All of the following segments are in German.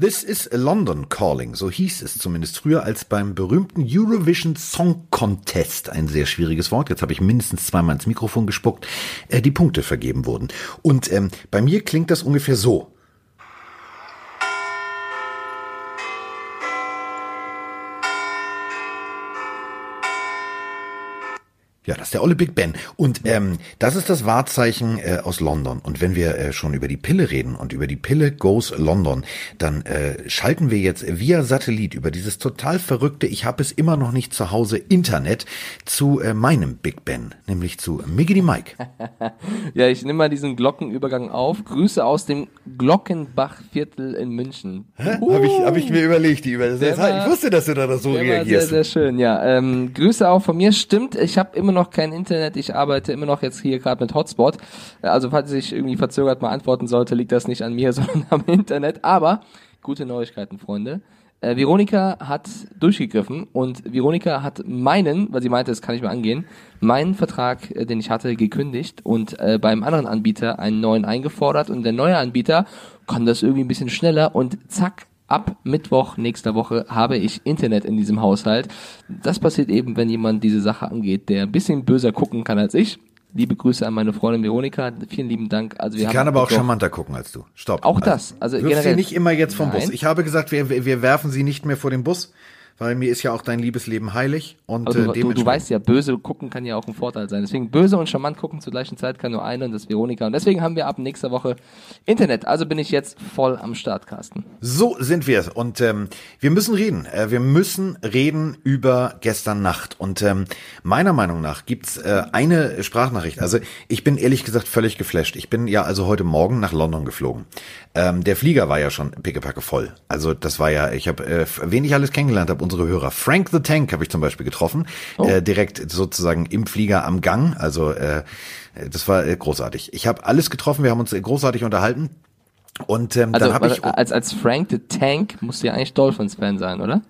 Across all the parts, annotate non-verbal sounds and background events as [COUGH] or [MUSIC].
This is London Calling, so hieß es zumindest früher als beim berühmten Eurovision Song Contest, ein sehr schwieriges Wort, jetzt habe ich mindestens zweimal ins Mikrofon gespuckt, äh, die Punkte vergeben wurden. Und ähm, bei mir klingt das ungefähr so. Ja, das ist der olle Big Ben. Und ähm, das ist das Wahrzeichen äh, aus London. Und wenn wir äh, schon über die Pille reden und über die Pille Goes London, dann äh, schalten wir jetzt via Satellit über dieses total verrückte, ich habe es immer noch nicht zu Hause, Internet zu äh, meinem Big Ben, nämlich zu Miggity Mike. [LAUGHS] ja, ich nehme mal diesen Glockenübergang auf. Grüße aus dem Glockenbachviertel in München. Uh. Habe ich, hab ich mir überlegt, die über das Ich wusste, dass du da so reagierst. Sehr, sehr schön, ja. Ähm, Grüße auch von mir. Stimmt, ich habe immer immer noch kein Internet. Ich arbeite immer noch jetzt hier gerade mit Hotspot. Also falls ich irgendwie verzögert mal antworten sollte, liegt das nicht an mir, [LAUGHS] sondern am Internet. Aber gute Neuigkeiten, Freunde. Äh, Veronika hat durchgegriffen und Veronika hat meinen, weil sie meinte, das kann ich mal angehen, meinen Vertrag, äh, den ich hatte, gekündigt und äh, beim anderen Anbieter einen neuen eingefordert und der neue Anbieter kann das irgendwie ein bisschen schneller und zack, ab Mittwoch nächster Woche habe ich Internet in diesem Haushalt. Das passiert eben, wenn jemand diese Sache angeht, der ein bisschen böser gucken kann als ich. Liebe Grüße an meine Freundin Veronika. Vielen lieben Dank. Also wir Sie kann aber auch charmanter gucken als du. Stopp. Auch das. Also, also generell. Sie nicht immer jetzt vom Nein. Bus. Ich habe gesagt, wir, wir werfen Sie nicht mehr vor den Bus weil mir ist ja auch dein Liebesleben heilig und also, äh, du, du weißt ja, böse gucken kann ja auch ein Vorteil sein. Deswegen böse und charmant gucken zur gleichen Zeit kann nur eine und das ist Veronika. Und deswegen haben wir ab nächster Woche Internet. Also bin ich jetzt voll am Start, Carsten. So sind wir und ähm, wir müssen reden. Äh, wir müssen reden über gestern Nacht und ähm, meiner Meinung nach gibt's äh, eine Sprachnachricht. Also ich bin ehrlich gesagt völlig geflasht. Ich bin ja also heute Morgen nach London geflogen. Ähm, der Flieger war ja schon pickepacke voll. Also das war ja, ich habe, äh, wen ich alles kennengelernt habe, unsere Hörer. Frank the Tank habe ich zum Beispiel getroffen, oh. äh, direkt sozusagen im Flieger am Gang. Also äh, das war äh, großartig. Ich habe alles getroffen, wir haben uns äh, großartig unterhalten. Und ähm, also, dann habe ich als als Frank the Tank musst du ja eigentlich Dolphins Fan sein, oder?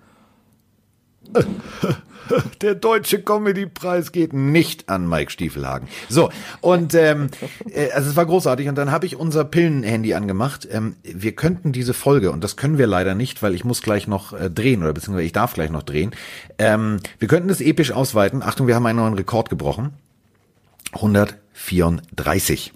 [LAUGHS] Der deutsche Comedy-Preis geht nicht an Mike Stiefelhagen. So, und ähm, äh, also es war großartig. Und dann habe ich unser Pillenhandy angemacht. Ähm, wir könnten diese Folge, und das können wir leider nicht, weil ich muss gleich noch äh, drehen, oder beziehungsweise ich darf gleich noch drehen. Ähm, wir könnten es episch ausweiten. Achtung, wir haben einen neuen Rekord gebrochen. 134.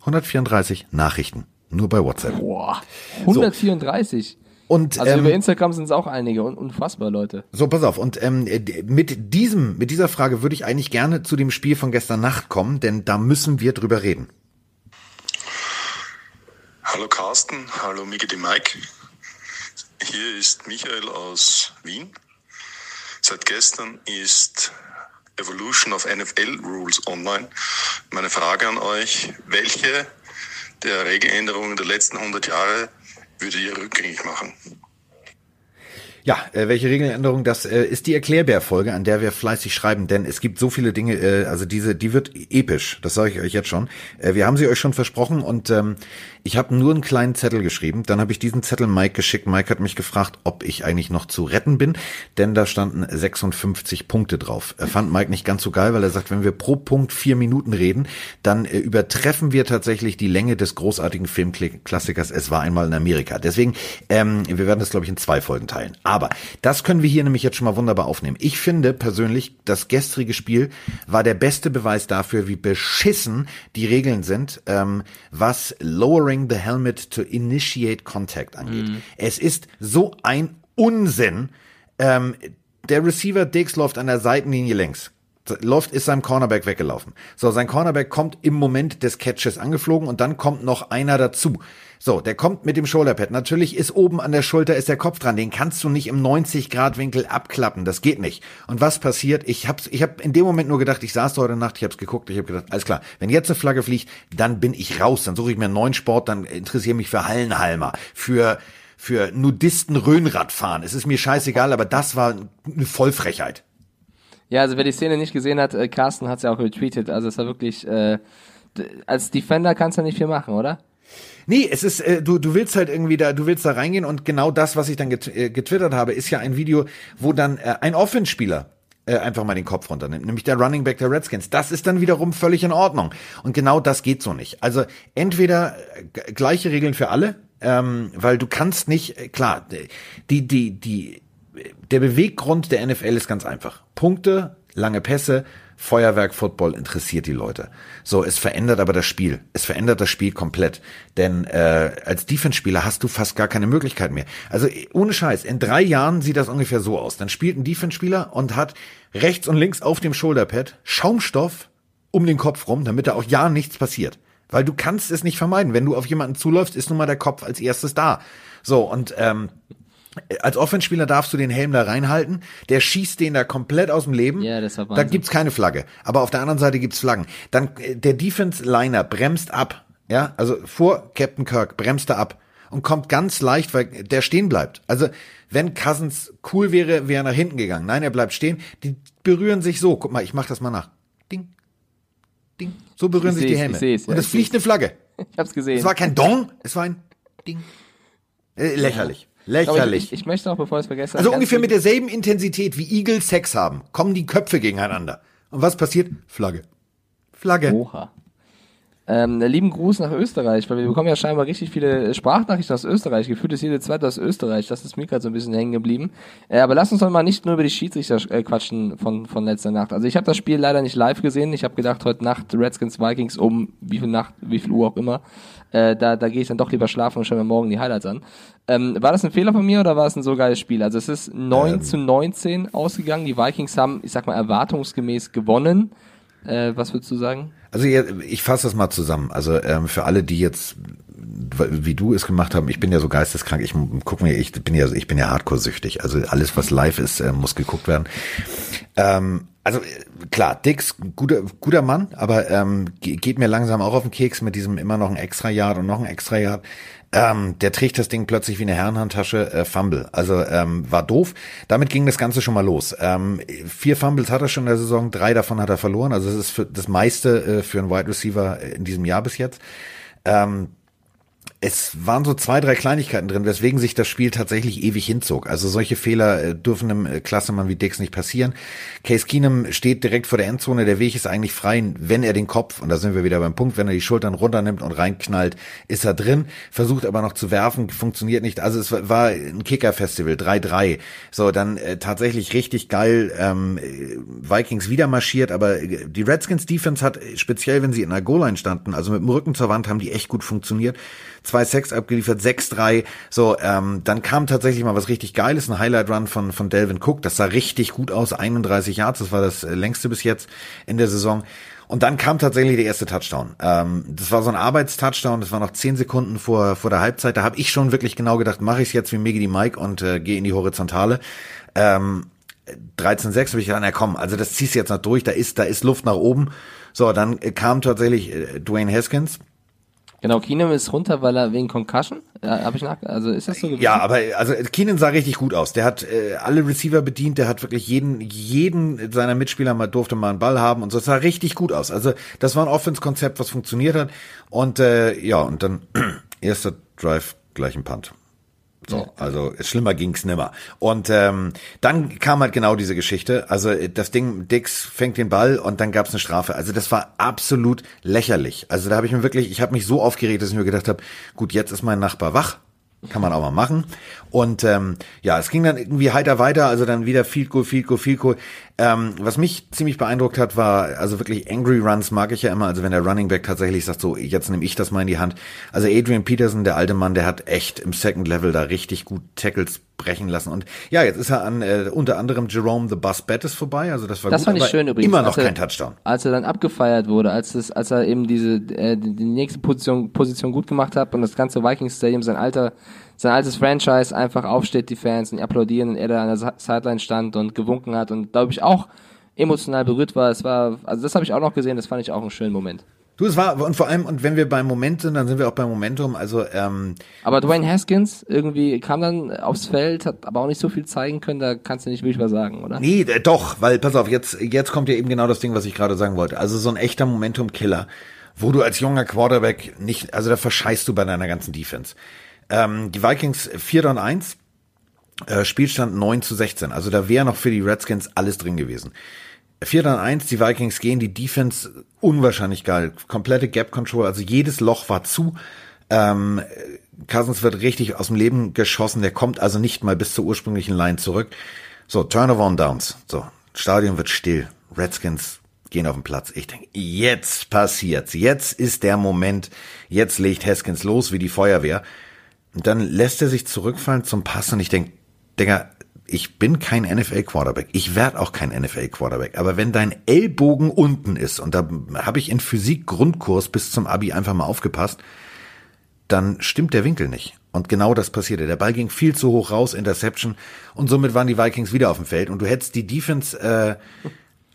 134 Nachrichten. Nur bei WhatsApp. Boah, 134. So. Und, also ähm, über Instagram sind es auch einige, unfassbar Leute. So, pass auf. Und ähm, mit diesem, mit dieser Frage würde ich eigentlich gerne zu dem Spiel von gestern Nacht kommen, denn da müssen wir drüber reden. Hallo Carsten, hallo Miki die Mike. Hier ist Michael aus Wien. Seit gestern ist Evolution of NFL Rules online. Meine Frage an euch, welche der Regeländerungen der letzten 100 Jahre würde ihr rückgängig machen. Ja, äh, welche Regeländerung? Das äh, ist die Erklärbär-Folge, an der wir fleißig schreiben, denn es gibt so viele Dinge, äh, also diese, die wird episch, das sage ich euch jetzt schon. Äh, wir haben sie euch schon versprochen und ähm, ich habe nur einen kleinen Zettel geschrieben. Dann habe ich diesen Zettel Mike geschickt. Mike hat mich gefragt, ob ich eigentlich noch zu retten bin, denn da standen 56 Punkte drauf. Er fand Mike nicht ganz so geil, weil er sagt, wenn wir pro Punkt vier Minuten reden, dann äh, übertreffen wir tatsächlich die Länge des großartigen Filmklassikers Es war einmal in Amerika. Deswegen, ähm, wir werden das, glaube ich, in zwei Folgen teilen. Aber das können wir hier nämlich jetzt schon mal wunderbar aufnehmen. Ich finde persönlich, das gestrige Spiel war der beste Beweis dafür, wie beschissen die Regeln sind, ähm, was Lowering the helmet to initiate contact angeht. Mhm. Es ist so ein Unsinn. Ähm, der Receiver Dix läuft an der Seitenlinie längs. Läuft, ist seinem Cornerback weggelaufen. So, sein Cornerback kommt im Moment des Catches angeflogen und dann kommt noch einer dazu. So, der kommt mit dem Shoulderpad. Natürlich ist oben an der Schulter ist der Kopf dran. Den kannst du nicht im 90 Grad Winkel abklappen. Das geht nicht. Und was passiert? Ich hab's, ich hab in dem Moment nur gedacht, ich saß da heute Nacht, ich hab's geguckt, ich hab gedacht, alles klar. Wenn jetzt eine Flagge fliegt, dann bin ich raus. Dann suche ich mir einen neuen Sport, dann interessiere mich für Hallenhalmer, für für Nudisten Röhnradfahren. Es ist mir scheißegal, aber das war eine Vollfrechheit. Ja, also wer die Szene nicht gesehen hat, äh, Carsten hat's ja auch retweetet. Also es war wirklich, äh, als Defender kannst du nicht viel machen, oder? Nee, es ist, äh, du, du willst halt irgendwie da, du willst da reingehen und genau das, was ich dann get, äh, getwittert habe, ist ja ein Video, wo dann äh, ein Offenspieler äh, einfach mal den Kopf runternimmt, nämlich der Running Back der Redskins. Das ist dann wiederum völlig in Ordnung. Und genau das geht so nicht. Also entweder äh, gleiche Regeln für alle, ähm, weil du kannst nicht, äh, klar, die, die, die, der Beweggrund der NFL ist ganz einfach. Punkte, lange Pässe, Feuerwerk Football interessiert die Leute. So, es verändert aber das Spiel. Es verändert das Spiel komplett. Denn äh, als Defense-Spieler hast du fast gar keine Möglichkeit mehr. Also ohne Scheiß, in drei Jahren sieht das ungefähr so aus. Dann spielt ein Defense-Spieler und hat rechts und links auf dem Shoulderpad Schaumstoff um den Kopf rum, damit da auch ja nichts passiert. Weil du kannst es nicht vermeiden. Wenn du auf jemanden zuläufst, ist nun mal der Kopf als erstes da. So, und ähm, als Offenspieler darfst du den Helm da reinhalten, der schießt den da komplett aus dem Leben. Ja, das war Da Wahnsinn. gibt's keine Flagge. Aber auf der anderen Seite gibt's Flaggen. Dann äh, der Defense-Liner bremst ab. Ja, also vor Captain Kirk bremst er ab und kommt ganz leicht, weil der stehen bleibt. Also wenn Cousins cool wäre, wäre er nach hinten gegangen. Nein, er bleibt stehen. Die berühren sich so. Guck mal, ich mach das mal nach. Ding, ding. So berühren Ich sich die Helme. ich ja, und es fliegt eine Flagge. [LAUGHS] Ich hab's gesehen. Es war kein Dong, es war ein Ding. Äh, lächerlich. Aber Lächerlich. ich, ich möchte auch, bevor ich es vergesse, Also ungefähr mit derselben Intensität wie Igel Sex haben, kommen die Köpfe gegeneinander. Und was passiert? Flagge. Flagge. Oha. Ähm, lieben Gruß nach Österreich, weil wir bekommen ja scheinbar richtig viele Sprachnachrichten aus Österreich. Gefühlt ist jede zweite aus Österreich. Das ist mir gerade so ein bisschen hängen geblieben. Äh, aber lass uns doch mal nicht nur über die Schiedsrichter äh, quatschen von, von letzter Nacht. Also ich habe das Spiel leider nicht live gesehen. Ich habe gedacht, heute Nacht Redskins Vikings um wie viel Nacht, wie viel Uhr auch immer. Äh, da da gehe ich dann doch lieber schlafen und schaue mir morgen die Highlights an. Ähm, war das ein Fehler von mir oder war es ein so geiles Spiel? Also es ist 9 zu 19 ausgegangen. Die Vikings haben, ich sag mal, erwartungsgemäß gewonnen. Äh, was würdest du sagen? Also ich fasse das mal zusammen. Also ähm, für alle, die jetzt wie du es gemacht haben, ich bin ja so geisteskrank, ich guck mir, ich bin ja, ich bin ja Hardcore-süchtig. Also alles, was live ist, äh, muss geguckt werden. Ähm, also äh, klar, Dix, guter, guter Mann, aber ähm, ge- geht mir langsam auch auf den Keks mit diesem immer noch ein extra Yard und noch ein extra Yard. Ähm, der trägt das Ding plötzlich wie eine Herrenhandtasche, äh, Fumble. Also ähm, war doof. Damit ging das Ganze schon mal los. Ähm, vier Fumbles hat er schon in der Saison, drei davon hat er verloren. Also das ist für, das meiste äh, für einen Wide Receiver in diesem Jahr bis jetzt. Ähm, es waren so zwei, drei Kleinigkeiten drin, weswegen sich das Spiel tatsächlich ewig hinzog. Also solche Fehler äh, dürfen einem äh, Klassemann wie Dix nicht passieren. Case Keenum steht direkt vor der Endzone, der Weg ist eigentlich frei, wenn er den Kopf, und da sind wir wieder beim Punkt, wenn er die Schultern runternimmt und reinknallt, ist er drin, versucht aber noch zu werfen, funktioniert nicht. Also es war- ein Kicker-Festival, 3-3. So, dann äh, tatsächlich richtig geil, ähm, äh, Vikings wieder marschiert, aber die Redskins Defense hat, speziell wenn sie in der Goal-Line standen, also mit dem Rücken zur Wand, haben die echt gut funktioniert. Zwei Sacks abgeliefert, 6-3. So, ähm, dann kam tatsächlich mal was richtig Geiles, ein Highlight-Run von, von Delvin Cook. Das sah richtig gut aus, 31 Yards, das war das äh, längste bis jetzt in der Saison. Und dann kam tatsächlich der erste Touchdown. Ähm, das war so ein Arbeitstouchdown, das war noch 10 Sekunden vor, vor der Halbzeit. Da habe ich schon wirklich genau gedacht, mache ich es jetzt wie Miggy die Mike und äh, gehe in die Horizontale. Ähm, 13,6 habe ich gedacht, na komm, also das ziehst du jetzt noch durch, da ist, da ist Luft nach oben. So, dann äh, kam tatsächlich äh, Dwayne Haskins. Genau, Keenum ist runter, weil er wegen Concussion, ja, habe ich nach, also ist das so gewesen? Ja, aber also Keenan sah richtig gut aus. Der hat äh, alle Receiver bedient, der hat wirklich jeden jeden seiner Mitspieler mal durfte mal einen Ball haben und so. Das sah richtig gut aus. Also das war ein Offense-Konzept, was funktioniert hat. Und äh, ja, und dann [CLEARS THROAT] erster Drive gleich ein Punt. So, also schlimmer ging's nimmer. Und ähm, dann kam halt genau diese Geschichte. Also äh, das Ding, Dix fängt den Ball und dann gab's eine Strafe. Also das war absolut lächerlich. Also da habe ich mir wirklich, ich habe mich so aufgeregt, dass ich mir gedacht habe, gut, jetzt ist mein Nachbar wach. Kann man auch mal machen. Und ähm, ja, es ging dann irgendwie heiter weiter, also dann wieder Field Goal, Field Goal, Field Goal. Ähm, was mich ziemlich beeindruckt hat, war, also wirklich Angry Runs mag ich ja immer, also wenn der Running Back tatsächlich sagt, so, jetzt nehme ich das mal in die Hand. Also Adrian Peterson, der alte Mann, der hat echt im Second Level da richtig gut Tackles brechen lassen. Und ja, jetzt ist er an äh, unter anderem Jerome the Bus Bettis vorbei, also das war Das gut, fand ich schön übrigens. immer noch er- kein Touchdown. Als er dann abgefeiert wurde, als es, als er eben diese äh, die nächste Position Position gut gemacht hat und das ganze Vikings Stadium sein alter sein altes Franchise einfach aufsteht, die Fans und die applaudieren und er da an der Sideline stand und gewunken hat und glaube ich auch emotional berührt war. Es war also das habe ich auch noch gesehen, das fand ich auch einen schönen Moment. Du, es war, und vor allem, und wenn wir beim Moment sind, dann sind wir auch beim Momentum, also ähm, Aber Dwayne Haskins irgendwie kam dann aufs Feld, hat aber auch nicht so viel zeigen können, da kannst du nicht wirklich was sagen, oder? Nee, äh, doch, weil pass auf, jetzt jetzt kommt ja eben genau das Ding, was ich gerade sagen wollte. Also so ein echter Momentum-Killer, wo du als junger Quarterback nicht, also da verscheißt du bei deiner ganzen Defense. Ähm, die Vikings 4 und 1, äh, Spielstand 9 zu 16. Also da wäre noch für die Redskins alles drin gewesen. 4 dann 1, die Vikings gehen, die Defense unwahrscheinlich geil. Komplette Gap Control, also jedes Loch war zu. Ähm, Cousins wird richtig aus dem Leben geschossen. Der kommt also nicht mal bis zur ursprünglichen Line zurück. So, Turnover on Downs. So, Stadion wird still. Redskins gehen auf den Platz. Ich denke, jetzt passiert's. Jetzt ist der Moment. Jetzt legt Haskins los wie die Feuerwehr. Und dann lässt er sich zurückfallen zum Pass und ich denke, Digga, ich bin kein NFL-Quarterback. Ich werde auch kein NFL-Quarterback. Aber wenn dein Ellbogen unten ist, und da habe ich in Physik Grundkurs bis zum Abi einfach mal aufgepasst, dann stimmt der Winkel nicht. Und genau das passierte. Der Ball ging viel zu hoch raus, Interception, und somit waren die Vikings wieder auf dem Feld. Und du hättest die Defense äh,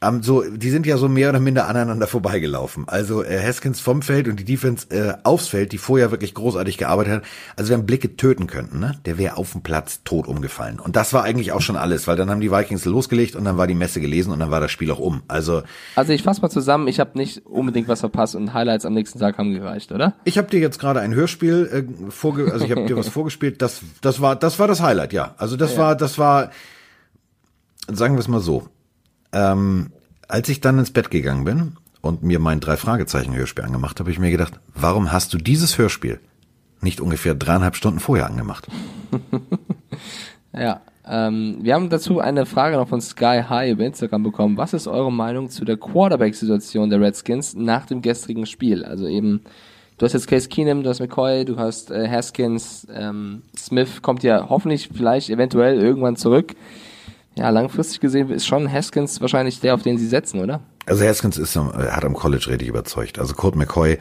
am so, die sind ja so mehr oder minder aneinander vorbeigelaufen. Also äh, Haskins vom Feld und die Defense äh, aufs Feld, die vorher wirklich großartig gearbeitet hat. Also wenn Blicke töten könnten, ne, der wäre auf dem Platz tot umgefallen. Und das war eigentlich auch schon alles, weil dann haben die Vikings losgelegt und dann war die Messe gelesen und dann war das Spiel auch um. Also Also ich fasse mal zusammen, ich habe nicht unbedingt was verpasst und Highlights am nächsten Tag haben gereicht, oder? ich habe dir jetzt gerade ein Hörspiel äh, vorge also ich habe dir was [LAUGHS] vorgespielt. Das das war das war das Highlight, ja. Also das war das war sagen wir es mal so. Ähm, als ich dann ins Bett gegangen bin und mir mein drei Fragezeichen Hörspiel angemacht, habe ich mir gedacht, warum hast du dieses Hörspiel nicht ungefähr dreieinhalb Stunden vorher angemacht? [LAUGHS] Ja. Ähm, wir haben dazu eine Frage noch von Sky High über Instagram bekommen. Was ist eure Meinung zu der Quarterback-Situation der Redskins nach dem gestrigen Spiel? Also eben, du hast jetzt Case Keenum, du hast McCoy, du hast äh, Haskins, ähm, Smith kommt ja hoffentlich vielleicht eventuell irgendwann zurück. Ja, langfristig gesehen ist schon Haskins wahrscheinlich der, auf den sie setzen, oder? Also Haskins ist, äh, hat am College richtig überzeugt. Also Colt McCoy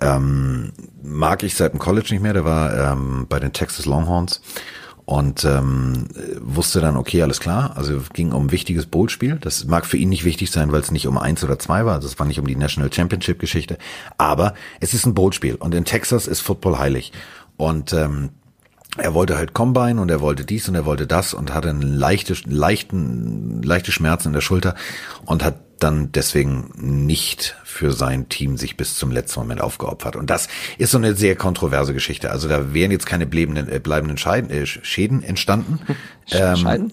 ähm, mag ich seit dem College nicht mehr. Der war ähm, bei den Texas Longhorns und ähm, wusste dann, okay, alles klar. Also ging um ein wichtiges Bowl-Spiel. Das mag für ihn nicht wichtig sein, weil es nicht um eins oder zwei war. Es war nicht um die National Championship-Geschichte. Aber es ist ein Bowl-Spiel und in Texas ist Football heilig. Und ähm, er wollte halt Combine und er wollte dies und er wollte das und hatte einen leichte, leichten, leichte Schmerzen in der Schulter und hat dann deswegen nicht für sein Team sich bis zum letzten Moment aufgeopfert. Und das ist so eine sehr kontroverse Geschichte. Also da wären jetzt keine bleibenden, äh, bleibenden Scheiden, äh, Schäden entstanden. [LAUGHS] Ähm, Scheiden?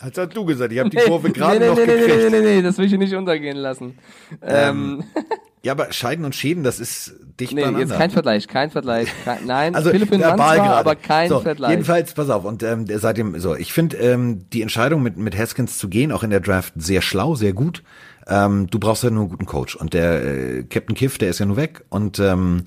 Als hast du gesagt, ich habe die Kurve gerade nee, nee, noch nee, nee, gekriegt. nee, nee, nee, das will ich nicht untergehen lassen. Ähm, [LAUGHS] Ja, aber Scheiden und Schäden, das ist dicht nee, beieinander. jetzt kein Vergleich, kein Vergleich. Kein, nein, Also Philipp verbal Mann zwar, gerade. aber kein so, Vergleich. Jedenfalls, pass auf, und ähm, seitdem, so, ich finde ähm, die Entscheidung mit, mit Haskins zu gehen, auch in der Draft, sehr schlau, sehr gut. Ähm, du brauchst ja nur einen guten Coach. Und der äh, Captain Kiff, der ist ja nur weg. Und ähm,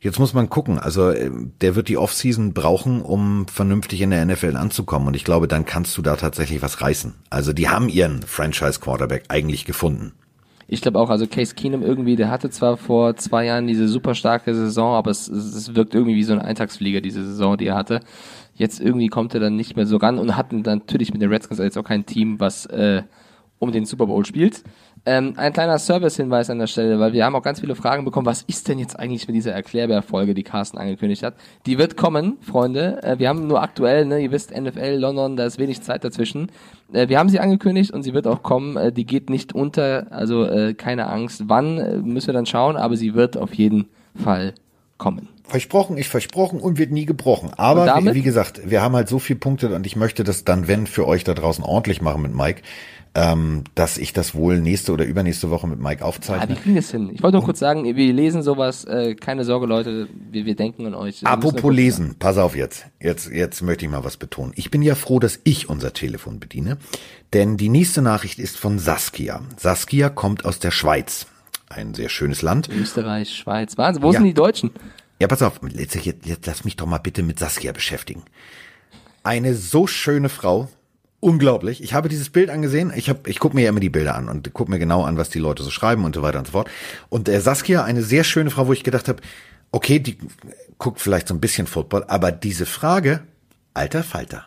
jetzt muss man gucken. Also äh, der wird die Offseason brauchen, um vernünftig in der NFL anzukommen. Und ich glaube, dann kannst du da tatsächlich was reißen. Also die haben ihren Franchise-Quarterback eigentlich gefunden. Ich glaube auch, also Case Keenum irgendwie, der hatte zwar vor zwei Jahren diese super starke Saison, aber es, es, wirkt irgendwie wie so ein Eintagsflieger, diese Saison, die er hatte. Jetzt irgendwie kommt er dann nicht mehr so ran und hat natürlich mit den Redskins jetzt auch kein Team, was äh, um den Super Bowl spielt. Ähm, ein kleiner Service-Hinweis an der Stelle, weil wir haben auch ganz viele Fragen bekommen, was ist denn jetzt eigentlich mit dieser Erklärbär-Folge, die Carsten angekündigt hat. Die wird kommen, Freunde. Äh, wir haben nur aktuell, ne, ihr wisst, NFL, London, da ist wenig Zeit dazwischen. Äh, wir haben sie angekündigt und sie wird auch kommen. Äh, die geht nicht unter, also äh, keine Angst. Wann, äh, müssen wir dann schauen, aber sie wird auf jeden Fall kommen. Versprochen, ich versprochen und wird nie gebrochen. Aber damit? wie, wie gesagt, wir haben halt so viele Punkte und ich möchte das dann, wenn für euch da draußen ordentlich machen mit Mike, ähm, dass ich das wohl nächste oder übernächste Woche mit Mike Ah, aufzeichne. wir kriegen das hin. Ich wollte nur kurz sagen, wir lesen sowas, äh, keine Sorge, Leute, wir, wir denken an euch. Wir Apropos lesen, pass auf jetzt. Jetzt, jetzt möchte ich mal was betonen. Ich bin ja froh, dass ich unser Telefon bediene, denn die nächste Nachricht ist von Saskia. Saskia kommt aus der Schweiz. Ein sehr schönes Land. Österreich, Schweiz. Wahnsinn, wo Ja. sind die Deutschen? Ja, pass auf, jetzt, jetzt, jetzt lass mich doch mal bitte mit Saskia beschäftigen. Eine so schöne Frau, unglaublich. Ich habe dieses Bild angesehen. Ich hab, ich gucke mir ja immer die Bilder an und gucke mir genau an, was die Leute so schreiben und so weiter und so fort. Und äh, Saskia, eine sehr schöne Frau, wo ich gedacht habe, okay, die guckt vielleicht so ein bisschen Football, aber diese Frage, alter Falter.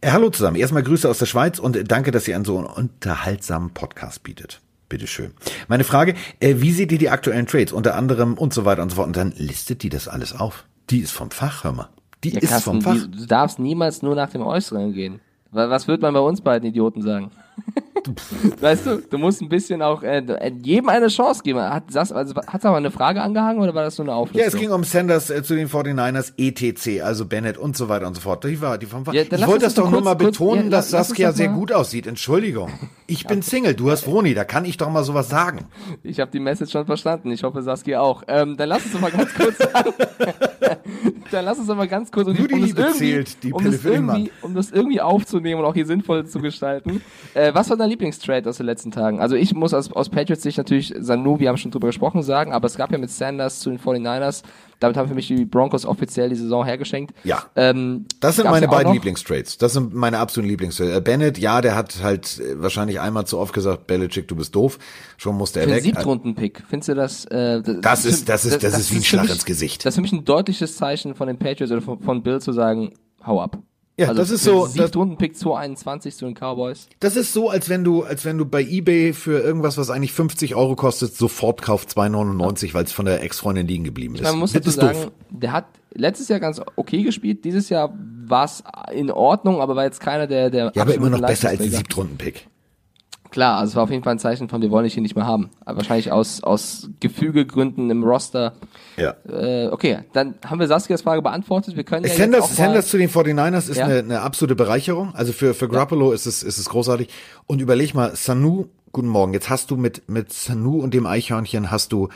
Äh, hallo zusammen. Erstmal Grüße aus der Schweiz und danke, dass ihr einen so unterhaltsamen Podcast bietet. Bitteschön. Meine Frage, äh, wie seht ihr die aktuellen Trades? Unter anderem und so weiter und so fort. Und dann listet die das alles auf. Die ist vom Fach, hör mal. Die Ja, ist Carsten, vom Fach. du darfst niemals nur nach dem Äußeren gehen. Wa- Was wird man bei uns beiden Idioten sagen? [LAUGHS] weißt du, du musst ein bisschen auch äh, jedem eine Chance geben. Hat das, also, hat's aber eine Frage angehangen oder war das nur eine Auflistung? Ja, es ging um Sanders äh, zu den 49ers, ETC, also Bennett und so weiter und so fort. Die war die vom. Ja, ich wollte das doch doch nur kurz- mal kurz- betonen, ja, dass Saskia sehr gut aussieht. Entschuldigung. Ich bin Single, du hast Vroni, da kann ich doch mal sowas sagen. Ich habe die Message schon verstanden. Ich hoffe, Saskia auch. Ähm, dann lass uns doch mal ganz kurz. [LAUGHS] Dann lass uns doch mal ganz kurz um, Nur die um Liebe zählt, die um, Pille das für irgendwie, um das irgendwie aufzunehmen und auch hier sinnvoll zu gestalten. [LAUGHS] Äh, was war dein Lieblingstrade aus den letzten Tagen? Also ich muss aus, aus Patriots Sicht natürlich Sanu, wir haben schon drüber gesprochen, sagen, aber es gab ja mit Sanders zu den 49ers, damit haben für mich die Broncos offiziell die Saison hergeschenkt. Ja. Ähm, Das sind meine ja beiden Lieblingstrades. Das sind meine absoluten Lieblingstrades. Äh, Bennett, ja, der hat halt äh, wahrscheinlich einmal zu oft gesagt, Belichick, du bist doof. Schon musste er Für weg. Siebtrunden-Pick, findest du das? Äh, Das ist- das ist- das ist wie ein Schlag mich- ins Gesicht. Das ist für mich ein deutliches Zeichen von den Patriots oder von, von Bill zu sagen, hau ab. Ja, das ist so- den Siebtrunden-Pick 221 zu den Cowboys. Das ist so, als wenn du, als wenn du bei eBay für irgendwas, was eigentlich 50 Euro kostet, sofort kauft 2,99, weil es von der Ex-Freundin liegen geblieben ist. Man muss das sagen, doof. der hat letztes Jahr ganz okay gespielt, dieses Jahr war es in Ordnung, aber war jetzt keiner der der Ja, aber immer noch besser als Leistungsträger. Siebtrunden-Pick. Klar, also es war auf jeden Fall ein Zeichen von, wir wollen dich hier nicht mehr haben. Aber wahrscheinlich aus aus Gefügegründen im Roster. Ja. Äh, okay, dann haben wir Saskias Frage beantwortet. Wir können ja jetzt Sanders, Sanders zu den 49ers ist Ja. eine, eine absolute Bereicherung. Also für, für Garoppolo ist es, ist es großartig. Und überleg mal, Sanu, guten Morgen. Jetzt hast du mit, mit Sanu und dem Eichhörnchen hast du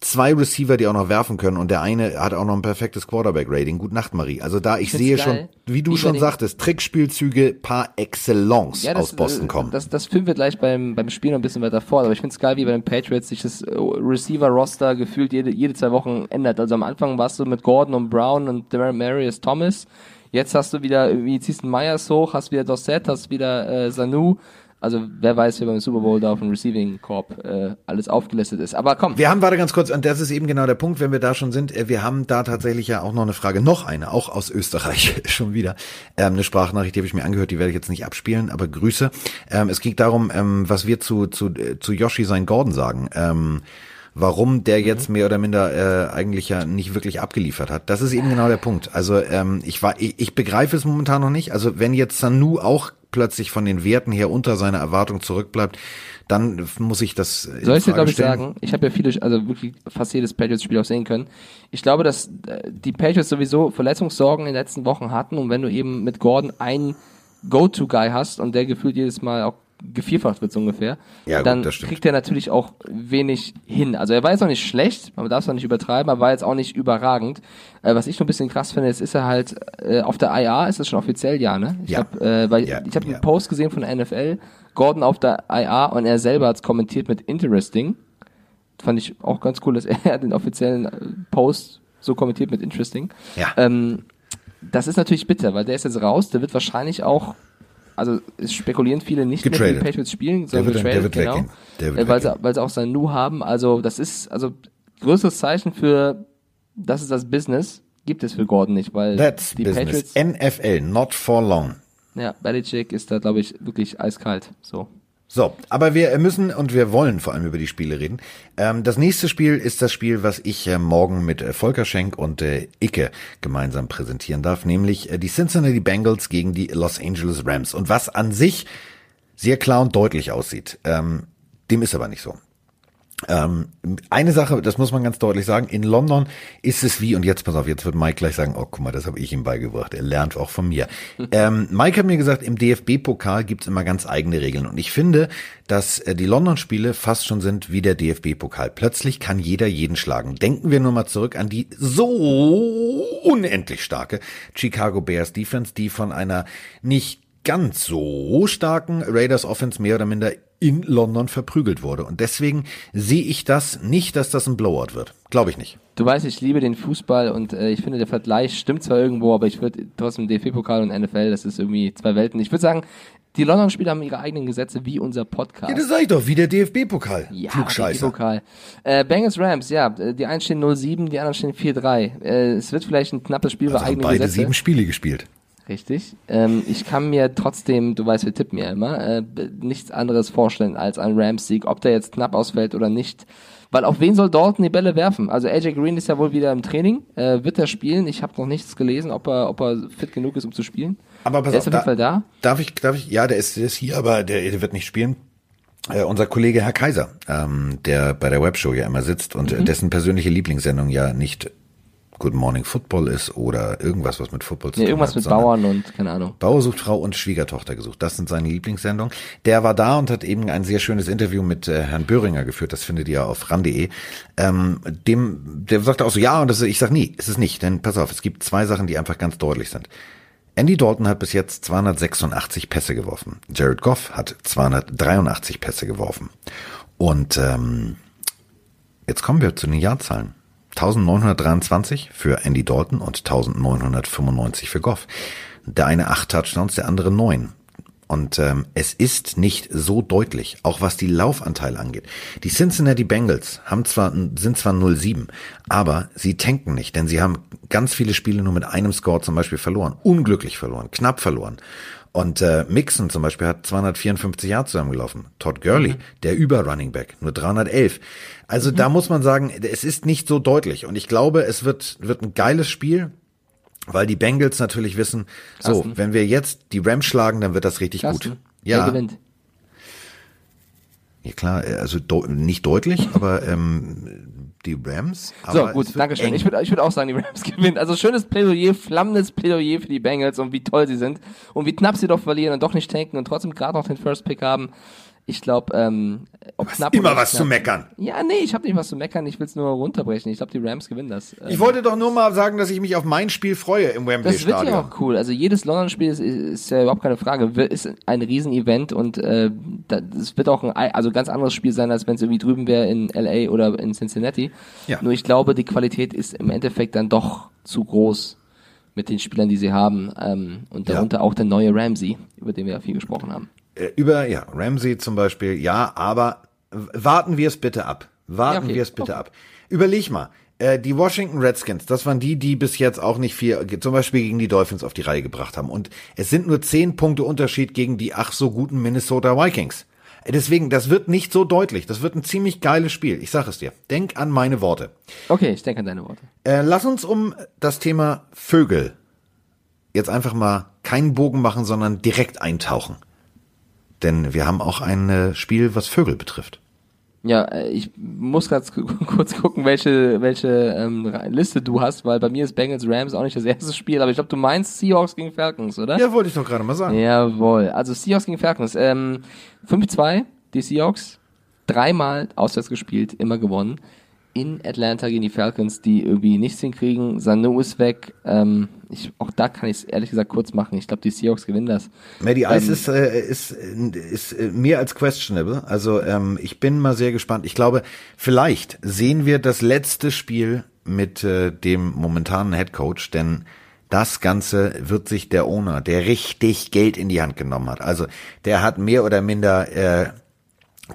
zwei Receiver, die auch noch werfen können und der eine hat auch noch ein perfektes Quarterback-Rating. Gute Nacht, Marie. Also da ich find's sehe geil, schon, wie du wie schon sagtest, Trickspielzüge par excellence ja, das, aus Boston äh, kommen. Das, das filmen wir gleich beim, beim Spiel noch ein bisschen weiter vor. Aber ich finde es geil, wie bei den Patriots sich das äh, Receiver-Roster gefühlt jede, jede zwei Wochen ändert. Also am Anfang warst du mit Gordon und Brown und Marius Thomas. Jetzt hast du wieder, irgendwie ziehst einen Myers hoch, hast wieder Dossett, hast wieder äh, Sanu. Also wer weiß, wer beim Super Bowl da auf dem Receiving Corp äh, alles aufgelistet ist. Aber komm, Wir haben, warte ganz kurz, und das ist eben genau der Punkt, wenn wir da schon sind, äh, wir haben da tatsächlich ja auch noch eine Frage, noch eine, auch aus Österreich [LAUGHS] schon wieder, ähm, eine Sprachnachricht, die habe ich mir angehört, die werde ich jetzt nicht abspielen, aber Grüße. Ähm, es ging darum, ähm, was wir zu, zu, äh, zu Yoshi sein Gordon sagen. Ähm, warum der jetzt mehr oder minder äh, eigentlich ja nicht wirklich abgeliefert hat. Das ist eben genau der Punkt. Also ähm, ich war, ich, ich begreife es momentan noch nicht. Also wenn jetzt Sanu auch plötzlich von den Werten her unter seiner Erwartung zurückbleibt, dann muss ich das Soll ich dir, glaube ich, sagen, ich habe ja viele, also wirklich fast jedes Patriots-Spiel auch sehen können. Ich glaube, dass äh, die Patriots sowieso Verletzungssorgen in den letzten Wochen hatten und wenn du eben mit Gordon einen Go-To-Guy hast und der gefühlt jedes Mal auch gevierfacht wird so ungefähr, Ja, gut, dann stimmt. kriegt er natürlich auch wenig hin. Also er war jetzt auch nicht schlecht, man darf es auch nicht übertreiben, aber war jetzt auch nicht überragend. Äh, was ich nur ein bisschen krass finde, jetzt ist er halt äh, auf der IA, ist das schon offiziell, ja, ne? Ich Ja. hab, äh, weil Ja, ich habe ja. einen Post gesehen von der NFL, Gordon auf der IA und er selber hat's kommentiert mit interesting. Fand ich auch ganz cool, dass er [LAUGHS] den offiziellen äh, Post so kommentiert mit interesting. Ja. Ähm, das ist natürlich bitter, weil der ist jetzt raus, der wird wahrscheinlich auch, also es spekulieren viele nicht Getradet. die Patriots spielen, Der sondern der getradet, wird genau. weggehen. Der wird Äh, weil, sie, weil sie auch sein Nu haben. Also das ist, also größeres Zeichen für, das ist das Business, gibt es für Gordon nicht, weil That's die business. Patriots, NFL, not for long. ja, Belichick ist da, glaube ich, wirklich eiskalt. So. So, aber wir müssen und wir wollen vor allem über die Spiele reden. Ähm, das nächste Spiel ist das Spiel, was ich äh, morgen mit äh, Volker Schenk und äh, Icke gemeinsam präsentieren darf, nämlich äh, die Cincinnati Bengals gegen die Los Angeles Rams. Und was an sich sehr klar und deutlich aussieht, ähm, dem ist aber nicht so. Ähm, eine Sache, das muss man ganz deutlich sagen, in London ist es wie, und jetzt pass auf, jetzt wird Mike gleich sagen, oh guck mal, das habe ich ihm beigebracht, er lernt auch von mir. [LAUGHS] ähm, Mike hat mir gesagt, im DFB-Pokal gibt's immer ganz eigene Regeln und ich finde, dass äh, die London-Spiele fast schon sind wie der DFB-Pokal. Plötzlich kann jeder jeden schlagen. Denken wir nur mal zurück an die so unendlich starke Chicago Bears Defense, die von einer nicht ganz so starken Raiders Offense mehr oder minder in London verprügelt wurde. Und deswegen sehe ich das nicht, dass das ein Blowout wird. Glaube ich nicht. Du weißt, ich liebe den Fußball und äh, ich finde, der Vergleich stimmt zwar irgendwo, aber ich würde trotzdem DFB-Pokal und NFL, das ist irgendwie zwei Welten. Ich würde sagen, die London-Spieler haben ihre eigenen Gesetze, wie unser Podcast. Ja, das sag ich doch, wie der DFB-Pokal. Ja, Flugscheißer. Pokal. Äh, Bengals Rams, ja, die einen stehen 0-7, die anderen stehen 4-3. Äh, es wird vielleicht ein knappes Spiel Also bei haben eigenen beide Gesetze. sieben Spiele gespielt. Richtig. Ähm, ich kann mir trotzdem, du weißt, wir tippen ja immer, äh, nichts anderes vorstellen als ein Rams-Sieg, ob der jetzt knapp ausfällt oder nicht. Weil auf wen soll Dalton die Bälle werfen? Also AJ Green ist ja wohl wieder im Training. Äh, wird er spielen? Ich habe noch nichts gelesen, ob er, ob er fit genug ist, um zu spielen. Aber pass der auf, ist auf jeden Fall da. Darf ich, darf ich, ja, der ist, der ist hier, aber der, der wird nicht spielen. Äh, unser Kollege Herr Kaiser, ähm, der bei der Webshow ja immer sitzt und Mhm. dessen persönliche Lieblingssendung ja nicht Good Morning Football ist oder irgendwas, was mit Football zu nee, tun irgendwas hat. Irgendwas mit Bauern und keine Ahnung. Bauer sucht Frau und Schwiegertochter gesucht. Das sind seine Lieblingssendungen. Der war da und hat eben ein sehr schönes Interview mit äh, Herrn Böhringer geführt. Das findet ihr auf ran.de. Ähm, dem, der sagte auch so, ja, und das, ich sag nie, ist es nicht. Denn pass auf, es gibt zwei Sachen, die einfach ganz deutlich sind. Andy Dalton hat bis jetzt 286 Pässe geworfen. Jared Goff hat 283 Pässe geworfen. Und ähm, jetzt kommen wir zu den Jahrzahlen. 1923 für Andy Dalton und 1995 für Goff. Der eine acht Touchdowns, der andere neun. Und ähm, es ist nicht so deutlich, auch was die Laufanteile angeht. Die Cincinnati Bengals haben zwar, sind zwar 0-7, aber sie tanken nicht, denn sie haben ganz viele Spiele nur mit einem Score zum Beispiel verloren. Unglücklich verloren, knapp verloren. Und äh, Mixon zum Beispiel hat 254 Yards zusammengelaufen. Todd Gurley, mhm. der Über-Running Back, nur 311. Also mhm. da muss man sagen, es ist nicht so deutlich. Und ich glaube, es wird, wird ein geiles Spiel, weil die Bengals natürlich wissen, Carsten. so, wenn wir jetzt die Rams schlagen, dann wird das richtig Carsten. gut. Ja. Wer gewinnt? Ja klar, also de nicht deutlich, aber ähm, die Rams. so, gut, danke schön. Ich würde ich würd auch sagen, die Rams [LAUGHS] gewinnen. Also schönes Plädoyer, flammendes Plädoyer für die Bengals und wie toll sie sind und wie knapp sie doch verlieren und doch nicht tanken und trotzdem gerade noch den First Pick haben. Ich glaube, ähm, ob knapp immer was knapp, zu meckern. Ja, nee, ich habe nicht was zu meckern. Ich will es nur runterbrechen. Ich glaube, die Rams gewinnen das. Ähm, ich wollte doch nur mal sagen, dass ich mich auf mein Spiel freue im Wembley Stadion. Das wird ja auch cool. Also jedes London-Spiel ist, ist ja überhaupt keine Frage. Ist ein Riesen-Event und äh, das wird auch ein also ganz anderes Spiel sein, als wenn es irgendwie drüben wäre in LA oder in Cincinnati. Ja. Nur ich glaube, die Qualität ist im Endeffekt dann doch zu groß mit den Spielern, die sie haben. Ähm, und darunter ja. auch der neue Ramsey, über den wir ja viel gesprochen haben. Äh, über, ja, Ramsey zum Beispiel, ja, aber warten wir es bitte ab. Warten ja, okay. wir es bitte okay. ab. Überleg mal, äh, die Washington Redskins, das waren die, die bis jetzt auch nicht viel, zum Beispiel gegen die Dolphins auf die Reihe gebracht haben. Und es sind nur zehn Punkte Unterschied gegen die ach so guten Minnesota Vikings. Äh, deswegen, das wird nicht so deutlich. Das wird ein ziemlich geiles Spiel. Ich sag es dir. Denk an meine Worte. Okay, ich denke an deine Worte. Äh, lass uns um das Thema Vögel jetzt einfach mal keinen Bogen machen, sondern direkt eintauchen. Denn wir haben auch ein äh, Spiel, was Vögel betrifft. Ja, äh, ich muss ganz kurz gucken, welche, welche ähm, Liste du hast, weil bei mir ist Bengals Rams auch nicht das erste Spiel, aber ich glaube, du meinst Seahawks gegen Falcons, oder? Ja, wollte ich doch gerade mal sagen. Jawohl. Also Seahawks gegen Falcons. Ähm, 5-2, die Seahawks. Dreimal auswärts gespielt, immer gewonnen in Atlanta gegen die Falcons, die irgendwie nichts hinkriegen. Sanu ist weg. Ähm, ich, auch da kann ich es ehrlich gesagt kurz machen. Ich glaube, die Seahawks gewinnen das. Maddie Ice ähm, ist, äh, ist, ist, ist mehr als questionable. Also ähm, ich bin mal sehr gespannt. Ich glaube, vielleicht sehen wir das letzte Spiel mit äh, dem momentanen Head Coach, denn das Ganze wird sich der Owner, der richtig Geld in die Hand genommen hat. Also der hat mehr oder minder äh,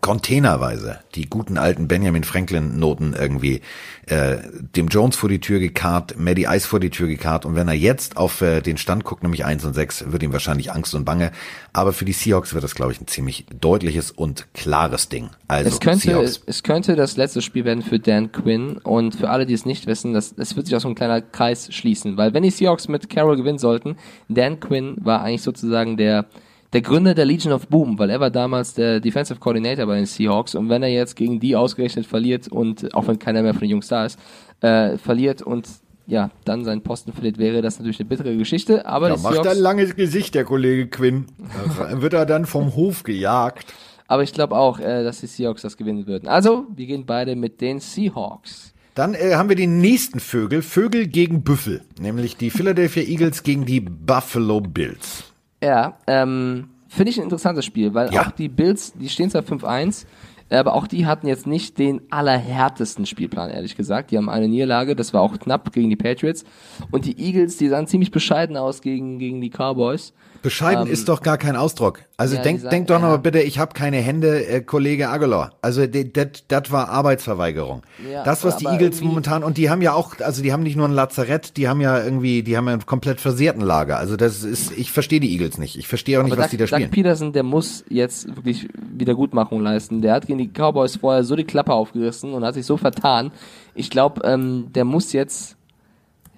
containerweise die guten alten Benjamin Franklin Noten irgendwie äh, dem Jones vor die Tür gekarrt, Maddie Ice vor die Tür gekarrt und wenn er jetzt auf äh, den Stand guckt, nämlich eins und sechs, wird ihm wahrscheinlich Angst und Bange, aber für die Seahawks wird das glaube ich ein ziemlich deutliches und klares Ding. Also es könnte Seahawks. es könnte das letzte Spiel werden für Dan Quinn und für alle, die es nicht wissen, das es wird sich auch so ein kleiner Kreis schließen, weil wenn die Seahawks mit Carroll gewinnen sollten, Dan Quinn war eigentlich sozusagen der der Gründer der Legion of Boom, weil er war damals der Defensive Coordinator bei den Seahawks und wenn er jetzt gegen die ausgerechnet verliert und auch wenn keiner mehr von den Jungs da ist, äh, verliert und ja, dann seinen Posten verliert, wäre das natürlich eine bittere Geschichte. Aber da macht ein langes Gesicht, der Kollege Quinn. [LAUGHS] Wird er dann vom Hof gejagt. Aber ich glaube auch, äh, dass die Seahawks das gewinnen würden. Also, wir gehen beide mit den Seahawks. Dann äh, haben wir die nächsten Vögel, Vögel gegen Büffel, nämlich die Philadelphia Eagles gegen die Buffalo Bills. Ja, ähm, finde ich ein interessantes Spiel, weil ja. auch die Bills, die stehen zwar 5-1, aber auch die hatten jetzt nicht den allerhärtesten Spielplan, ehrlich gesagt. Die haben eine Niederlage, das war auch knapp gegen die Patriots. Und die Eagles, die sahen ziemlich bescheiden aus gegen, gegen die Cowboys. Bescheiden ähm, ist doch gar kein Ausdruck. Also ja, denk, sagen, denk doch ja. noch mal bitte, ich habe keine Hände, äh, Kollege Aguilar. Also das war Arbeitsverweigerung. Ja, das, was die Eagles momentan, und die haben ja auch, also die haben nicht nur ein Lazarett, die haben ja irgendwie, die haben ja einen komplett versehrten Lager. Also das ist, ich verstehe die Eagles nicht. Ich verstehe auch nicht, was Doug, die da spielen. Doug Peterson, der muss jetzt wirklich Wiedergutmachung leisten. Der hat gegen die Cowboys vorher so die Klappe aufgerissen und hat sich so vertan. Ich glaube, ähm, der muss jetzt,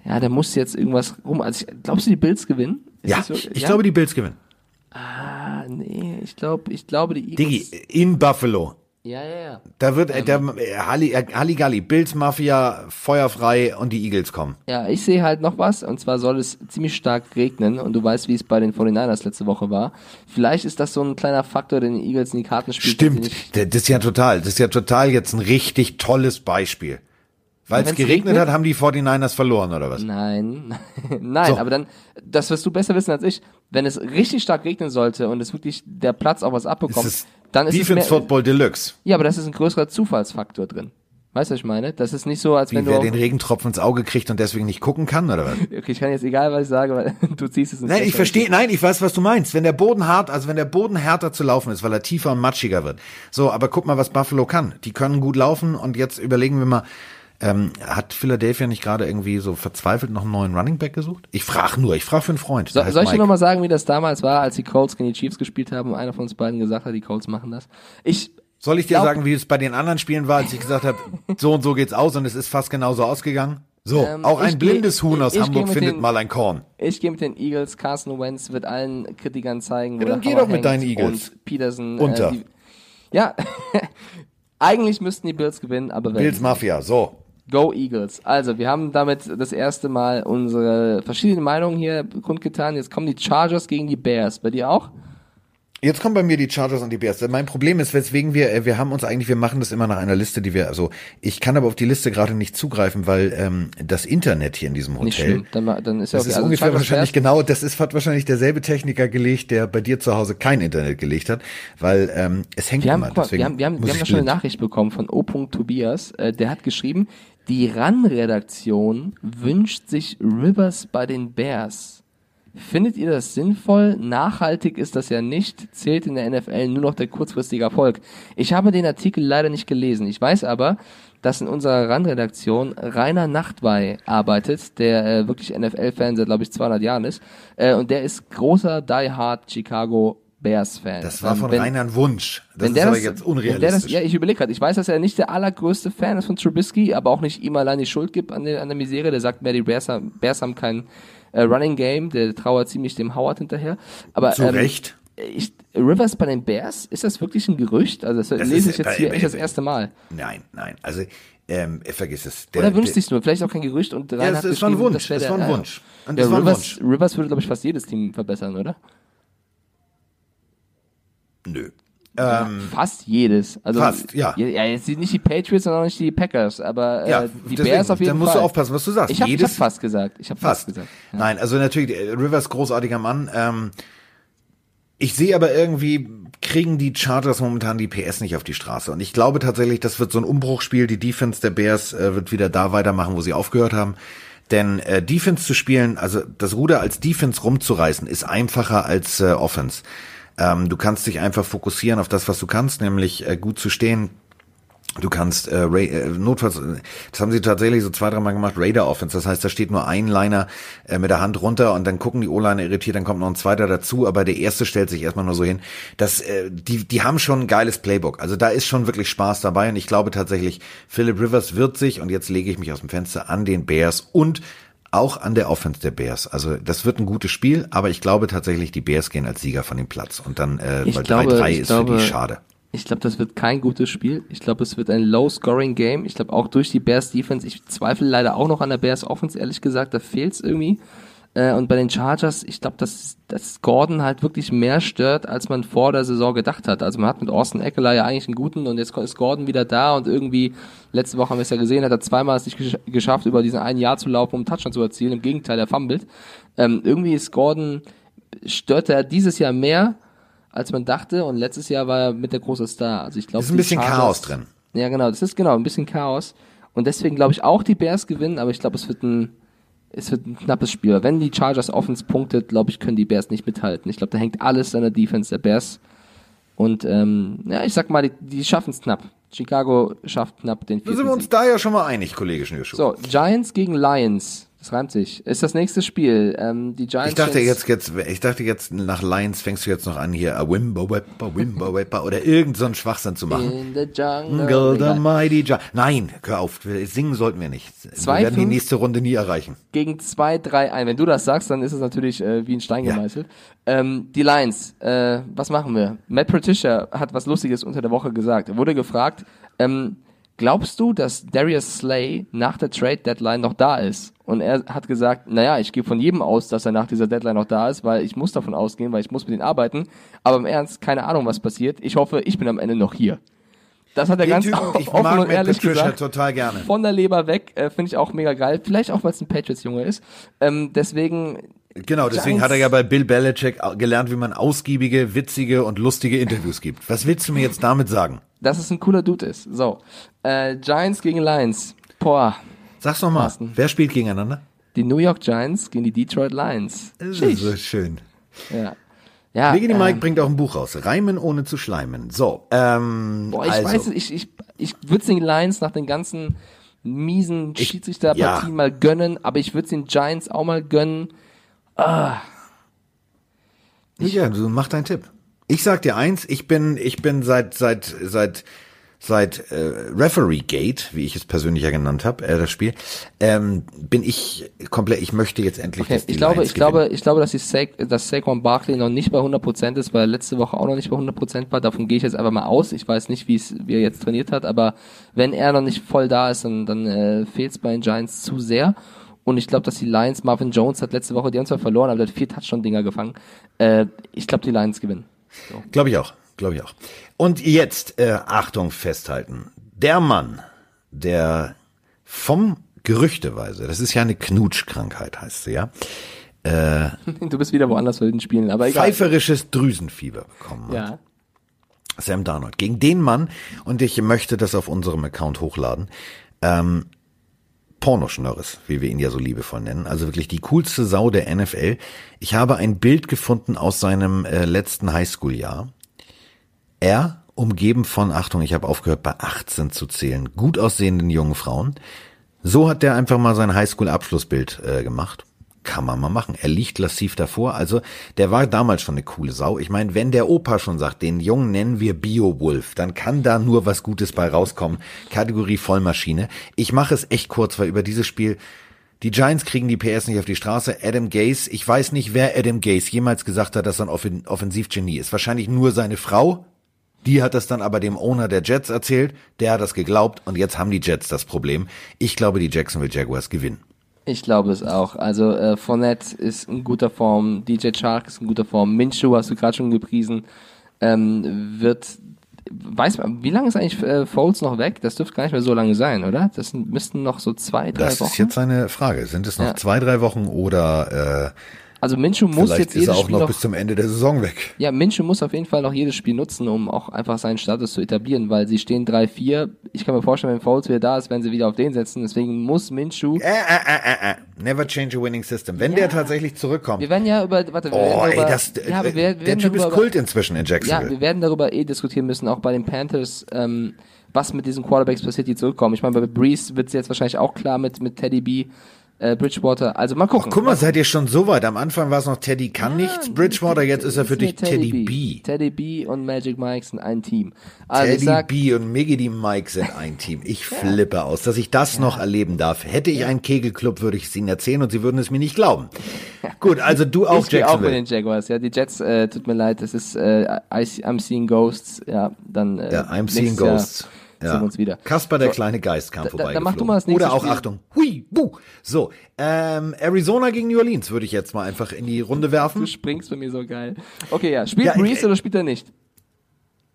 ja, der muss jetzt irgendwas rum. Also glaubst du, die Bills gewinnen? Ja, so, ich ja? glaube, die Bills gewinnen. Ah, nee, ich glaube, ich glaube, die Eagles. Diggi, in Buffalo. Ja, ja, ja. Da wird äh, der äh, Halli, äh, Halligalli, Bills Mafia, feuerfrei und die Eagles kommen. Ja, ich sehe halt noch was, und zwar soll es ziemlich stark regnen, und du weißt, wie es bei den 49ers letzte Woche war. Vielleicht ist das so ein kleiner Faktor, den die Eagles in die Karten sie Stimmt, das ist ja total, das ist ja total jetzt ein richtig tolles Beispiel. Weil es geregnet regnet- hat, haben die 49ers verloren, oder was? Nein, [LAUGHS] nein, So. aber dann, das wirst du besser wissen als ich. Wenn es richtig stark regnen sollte und es wirklich der Platz auch was abbekommt, ist dann ist es Defense Football Deluxe. ja, aber das ist ein größerer Zufallsfaktor drin. Weißt du, was ich meine? Das ist nicht so, als Wie wenn wer du, den Regentropfen ins Auge kriegt und deswegen nicht gucken kann, oder was? okay, ich kann jetzt egal, was ich sage, weil [LAUGHS] du ziehst es ins Nein, ich verstehe, nein, ich weiß, was du meinst. Wenn der Boden hart, also wenn der Boden härter zu laufen ist, weil er tiefer und matschiger wird. So, aber guck mal, was Buffalo kann. Die können gut laufen und jetzt überlegen wir mal, ähm, hat Philadelphia nicht gerade irgendwie so verzweifelt noch einen neuen Running Back gesucht? Ich frage nur, ich frage für einen Freund. So, soll ich dir nochmal sagen, wie das damals war, als die Colts gegen die Chiefs gespielt haben und einer von uns beiden gesagt hat, die Colts machen das? Ich, Soll ich dir glaub- sagen, wie es bei den anderen Spielen war, als ich gesagt habe, [LAUGHS] so und so geht's aus und es ist fast genauso ausgegangen? So, Ähm, auch ich ein geh- blindes Huhn aus ich geh Hamburg findet den- mal ein Korn. ich gehe mit den Eagles, Carson Wentz wird allen Kritikern zeigen, wo Ja, dann geh doch mit deinen Eagles. Und Peterson. Unter. Äh, die, ja, [LAUGHS] eigentlich müssten die Bills gewinnen, aber wenn. Bills Mafia, so. Go Eagles. Also, wir haben damit das erste Mal unsere verschiedenen Meinungen hier kundgetan. Jetzt kommen die Chargers gegen die Bears. Bei dir auch? Jetzt kommen bei mir die Chargers und die Bears. Mein Problem ist, weswegen wir, äh, wir haben uns eigentlich, wir machen das immer nach einer Liste, die wir, also ich kann aber auf die Liste gerade nicht zugreifen, weil ähm, das Internet hier in diesem Hotel. Dann, dann ist ja das ist Also ungefähr Chargers, wahrscheinlich Bears. genau, das ist hat wahrscheinlich derselbe Techniker gelegt, der bei dir zu Hause kein Internet gelegt hat, weil ähm, es hängt Wir haben, immer. deswegen wir haben, wir haben, wir haben schon eine. Nachricht bekommen von O. Tobias. Äh, der hat geschrieben, die RAN-Redaktion wünscht sich Rivers bei den Bears. Findet ihr das sinnvoll? Nachhaltig ist das ja nicht. Zählt in der NFL nur noch der kurzfristige Erfolg. Ich habe den Artikel leider nicht gelesen. Ich weiß aber, dass in unserer RAN-Redaktion Rainer Nachtwey arbeitet, der äh, wirklich NFL-Fan seit, glaube ich, 200 Jahren ist. Äh, und der ist großer Die Hard Chicago Bears-Fan. Das war Ähm, von wenn- Rainer ein Wunsch. Das ist aber das, jetzt der das, unrealistisch. ja, ich überlege gerade. Ich weiß, dass er nicht der allergrößte Fan ist von Trubisky, aber auch nicht ihm allein die Schuld gibt an der, an der Misere. Der sagt mehr, die Bears haben, Bears haben kein äh, Running Game. Der trauert ziemlich dem Howard hinterher. Aber Zu ähm, Recht. Ich, Rivers bei den Bears, ist das wirklich ein Gerücht? Also das, Das lese ich jetzt bei- hier bei- echt das erste Mal. Nein, nein. Also ähm, vergiss es. Der, Oder wünscht sich's nur? Vielleicht auch kein Gerücht und Ja, es hat ist war ein Wunsch. das Es war ein. Wunsch. Und Ja, es war ein Rivers, Wunsch. Rivers würde, glaube ich, fast jedes Team verbessern, oder? Nö. Ähm, Fast jedes. Also, Fast, ja. Ja, jetzt nicht die Patriots, sondern auch nicht die Packers, aber äh, ja, die deswegen, Bears auf jeden da musst Fall. du aufpassen, was du sagst. Ich habe hab fast gesagt. Ich habe fast. Fast. gesagt. Ja. Nein, also natürlich, äh, Rivers großartiger Mann. Ähm, ich sehe aber irgendwie, kriegen die Chargers momentan die PS nicht auf die Straße. Und ich glaube tatsächlich, das wird so ein Umbruchspiel. Die Defense der Bears äh, wird wieder da weitermachen, wo sie aufgehört haben. Denn äh, Defense zu spielen, also das Ruder als Defense rumzureißen, ist einfacher als äh, Offense. Ähm, du kannst dich einfach fokussieren auf das, was du kannst, nämlich äh, gut zu stehen, Du kannst äh, Ra äh, notfalls, das haben sie tatsächlich so zwei, dreimal gemacht, Raider Offense. Das heißt, da steht nur ein Liner äh, mit der Hand runter und dann gucken die O-Liner irritiert, dann kommt noch ein zweiter dazu, aber der erste stellt sich erstmal nur so hin. Das, äh, die, die haben schon ein geiles Playbook. Also da ist schon wirklich Spaß dabei und ich glaube tatsächlich, Philip Rivers wird sich, und jetzt lege ich mich aus dem Fenster, an den Bears und auch an der Offense der Bears. Also das wird ein gutes Spiel, aber ich glaube tatsächlich, die Bears gehen als Sieger von dem Platz. Und dann, äh, Ich weil glaube- 3-3 ich ist für glaube- die schade. Ich glaube, das wird kein gutes Spiel. Ich glaube, es wird ein Low-Scoring-Game. Ich glaube, auch durch die Bears Defense. Ich zweifle leider auch noch an der Bears Offense, ehrlich gesagt. Da fehlt's irgendwie. Äh, und bei den Chargers, ich glaube, dass, dass Gordon halt wirklich mehr stört, als man vor der Saison gedacht hat. Also man hat mit Austin Eckler ja eigentlich einen guten und jetzt ist Gordon wieder da und irgendwie, letzte Woche haben wir es ja gesehen, hat er zweimal es nicht gesch geschafft, über diesen einen Jahr zu laufen, um einen Touchdown zu erzielen. Im Gegenteil, er fummelt. Ähm, irgendwie ist Gordon, stört er dieses Jahr mehr, als man dachte und letztes Jahr war er mit der große Star. Also ich glaube, Ist ein bisschen Chaos drin. Ja, genau, das ist genau ein bisschen Chaos und deswegen glaube ich auch die Bears gewinnen, aber ich glaube, es wird ein es wird ein knappes Spiel. Wenn die Chargers Offense punktet, glaube ich, können die Bears nicht mithalten. Ich glaube, da hängt alles an der Defense der Bears. Und ähm, ja, ich sag mal, die, die schaffen es knapp. Chicago schafft knapp den Da sind vierten wir uns Sieg. da ja schon mal einig, Kollege Schnürschuh. So, Giants gegen Lions. Das reimt sich. Ist das nächste Spiel. Ähm, die Giants. Ich dachte jetzt, jetzt, ich dachte jetzt nach Lions fängst du jetzt noch an hier a Wimbo Wepper, Wimbo Wepper oder irgend so einen Schwachsinn zu machen. In the jungle. Jungle, the mighty Gi- Nein, hör auf, singen sollten wir nicht. Zwei, wir werden die nächste Runde nie erreichen. Gegen 2-3 ein. Wenn du das sagst, dann ist es natürlich äh, wie ein Stein Ja. gemeißelt. Ähm, die Lions, äh, was machen wir? Matt Patricia hat was Lustiges unter der Woche gesagt. Er wurde gefragt, ähm, glaubst du, dass Darius Slay nach der Trade Deadline noch da ist? Und er hat gesagt, naja, ich gehe von jedem aus, dass er nach dieser Deadline noch da ist, weil ich muss davon ausgehen, weil ich muss mit ihm arbeiten. Aber im Ernst, keine Ahnung, was passiert. Ich hoffe, ich bin am Ende noch hier. Das hat er Den ganz Typen, [LAUGHS] offen ich und mag Matt ehrlich Patricia gesagt total gerne. von der Leber weg, äh, finde ich auch mega geil. Vielleicht auch, weil es ein Patriots-Junge ist. Ähm, deswegen, Genau, deswegen Giants- hat er ja bei Bill Belichick gelernt, wie man ausgiebige, witzige und lustige Interviews gibt. Was willst du mir jetzt damit sagen? dass es ein cooler Dude ist. So, äh, Giants gegen Lions. Boah, Sag's noch mal, Carsten. wer spielt gegeneinander? die New York Giants gegen die Detroit Lions. Das ist so schön. Ja. Ja, Wiggy ähm, Mike bringt auch ein Buch raus. Reimen ohne zu schleimen. So, ähm, Boah, ich also, weiß es, ich, ich, ich würde es den Lions nach den ganzen miesen Schiedsrichterpartien ja. mal gönnen, aber ich würde es den Giants auch mal gönnen. Ja, du mach deinen Tipp. Ich sag dir eins, ich bin, ich bin seit, seit, seit, seit äh, Referee Gate, wie ich es persönlich ja genannt habe, äh, das Spiel, ähm, bin ich komplett, ich möchte jetzt endlich, Okay, ich glaube, Lions ich glaube, gewinnen. ich glaube, dass, die Sa dass Saquon Barkley noch nicht bei 100% ist, weil er letzte Woche auch noch nicht bei 100% war. Davon gehe ich jetzt einfach mal aus. Ich weiß nicht, wie es wie er jetzt trainiert hat, aber wenn er noch nicht voll da ist, dann, dann äh, fehlt es bei den Giants zu sehr. Und ich glaube, dass die Lions, Marvin Jones hat letzte Woche, die haben zwar verloren, aber der hat vier Touchdown-Dinger gefangen. Äh, ich glaube, die Lions gewinnen. Glaube ich auch, glaube ich auch. Und jetzt, äh, Achtung, festhalten. Der Mann, der vom Gerüchteweise, das ist ja eine Knutschkrankheit, heißt sie ja, [LAUGHS] Du bist wieder woanders bei den Spielen, aber egal. pfeiferisches Drüsenfieber bekommen hat. Ja. Sam Darnold. Gegen den Mann, und ich möchte das auf unserem Account hochladen, ähm, Pornoschnörres, wie wir ihn ja so liebevoll nennen. Also wirklich die coolste Sau der NFL. Ich habe ein Bild gefunden aus seinem äh, letzten Highschool-Jahr. Er, umgeben von, Achtung, ich habe aufgehört bei 18 zu zählen, gut aussehenden jungen Frauen. So hat der einfach mal sein Highschool-Abschlussbild äh, gemacht. Kann man mal machen. Er liegt lassiv davor. Also, der war damals schon eine coole Sau. Ich meine, wenn der Opa schon sagt, den Jungen nennen wir Bio-Wolf, dann kann da nur was Gutes bei rauskommen. Kategorie Vollmaschine. Ich mache es echt kurz, weil über dieses Spiel, die Giants kriegen die PS nicht auf die Straße. Adam Gase, ich weiß nicht, wer Adam Gase jemals gesagt hat, dass er ein Offen Offensivgenie ist. Wahrscheinlich nur seine Frau. Die hat das dann aber dem Owner der Jets erzählt. Der hat das geglaubt und jetzt haben die Jets das Problem. Ich glaube, die Jacksonville Jaguars gewinnen. Ich glaube es auch. Also äh, Fournette ist in guter Form, DJ Chark ist in guter Form, Minshew hast du gerade schon gepriesen, ähm, wird, weiß man, wie lange ist eigentlich äh, Foles noch weg? Das dürfte gar nicht mehr so lange sein, oder? Das müssten noch so zwei, drei Das Wochen. ist jetzt eine Frage. Sind es noch Ja. zwei, drei Wochen oder äh, also Minshew muss vielleicht jetzt ist er jedes auch Spiel noch noch, bis zum Ende der Saison weg? ja, Minshew muss auf jeden Fall noch jedes Spiel nutzen, um auch einfach seinen Status zu etablieren, weil sie stehen 3-4. Ich kann mir vorstellen, wenn Foles wieder da ist, werden sie wieder auf den setzen. Deswegen muss Minshew Äh, äh, äh, äh, äh. Never change a winning system. Wenn der tatsächlich zurückkommt. Wir werden ja über, warte, wir Oh, werden ey, darüber, das, ja, aber wir, wir der werden Typ ist Kult inzwischen in Ja, Jacksonville. wir werden darüber eh diskutieren müssen, auch bei den Panthers, ähm, was mit diesen Quarterbacks passiert, die zurückkommen. Ich meine, bei Breeze wird es jetzt wahrscheinlich auch klar mit, mit Teddy B, äh, Bridgewater. Also mal gucken. Guck mal, seid ihr schon so weit? Am Anfang war es noch Teddy kann nichts, Bridgewater, jetzt ist er für dich Ist mir Teddy B. Teddy B und Magic Mike sind ein Team. Also Teddy sag, B und Miggy die Mike sind ein Team. Ich [LAUGHS] flippe aus, dass ich das noch erleben darf. Hätte ich einen Kegelclub, würde ich es ihnen erzählen und sie würden es mir nicht glauben. [LAUGHS] Gut, also du auch ich auch mit den Jaguars. Ja, die Jets, äh, tut mir leid, das ist äh, I, I'm seeing ghosts. Ja, dann äh, Ja, I'm seeing Jahr ghosts. Sehen Ja. wir uns wieder. Kasper, der So, kleine Geist, kam da- vorbei. dann mach du mal das nächste Oder auch, Spiel. Achtung, hui, buh. So, ähm, Arizona gegen New Orleans würde ich jetzt mal einfach in die Runde werfen. Du springst bei mir so geil. Okay, ja. Spielt Ja, Breeze oder spielt er nicht?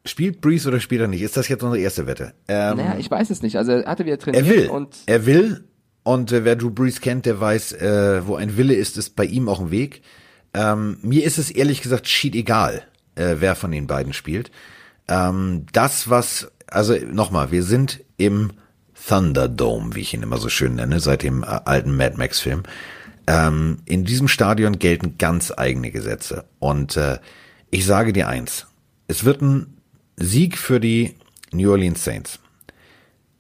Spielt Breeze oder spielt er nicht? Ist das jetzt unsere erste Wette? Ähm, Naja, ich weiß es nicht. Also er hatte wieder trainiert er will. und er will. Und äh, wer Drew Brees kennt, der weiß, äh, wo ein Wille ist, ist bei ihm auch ein Weg. Ähm, mir ist es ehrlich gesagt schied egal, äh, wer von den beiden spielt. Ähm, das, was, also nochmal, wir sind im Thunderdome, wie ich ihn immer so schön nenne, seit dem äh, alten Mad Max-Film. Ähm, in diesem Stadion gelten ganz eigene Gesetze. Und äh, ich sage dir eins, es wird ein Sieg für die New Orleans Saints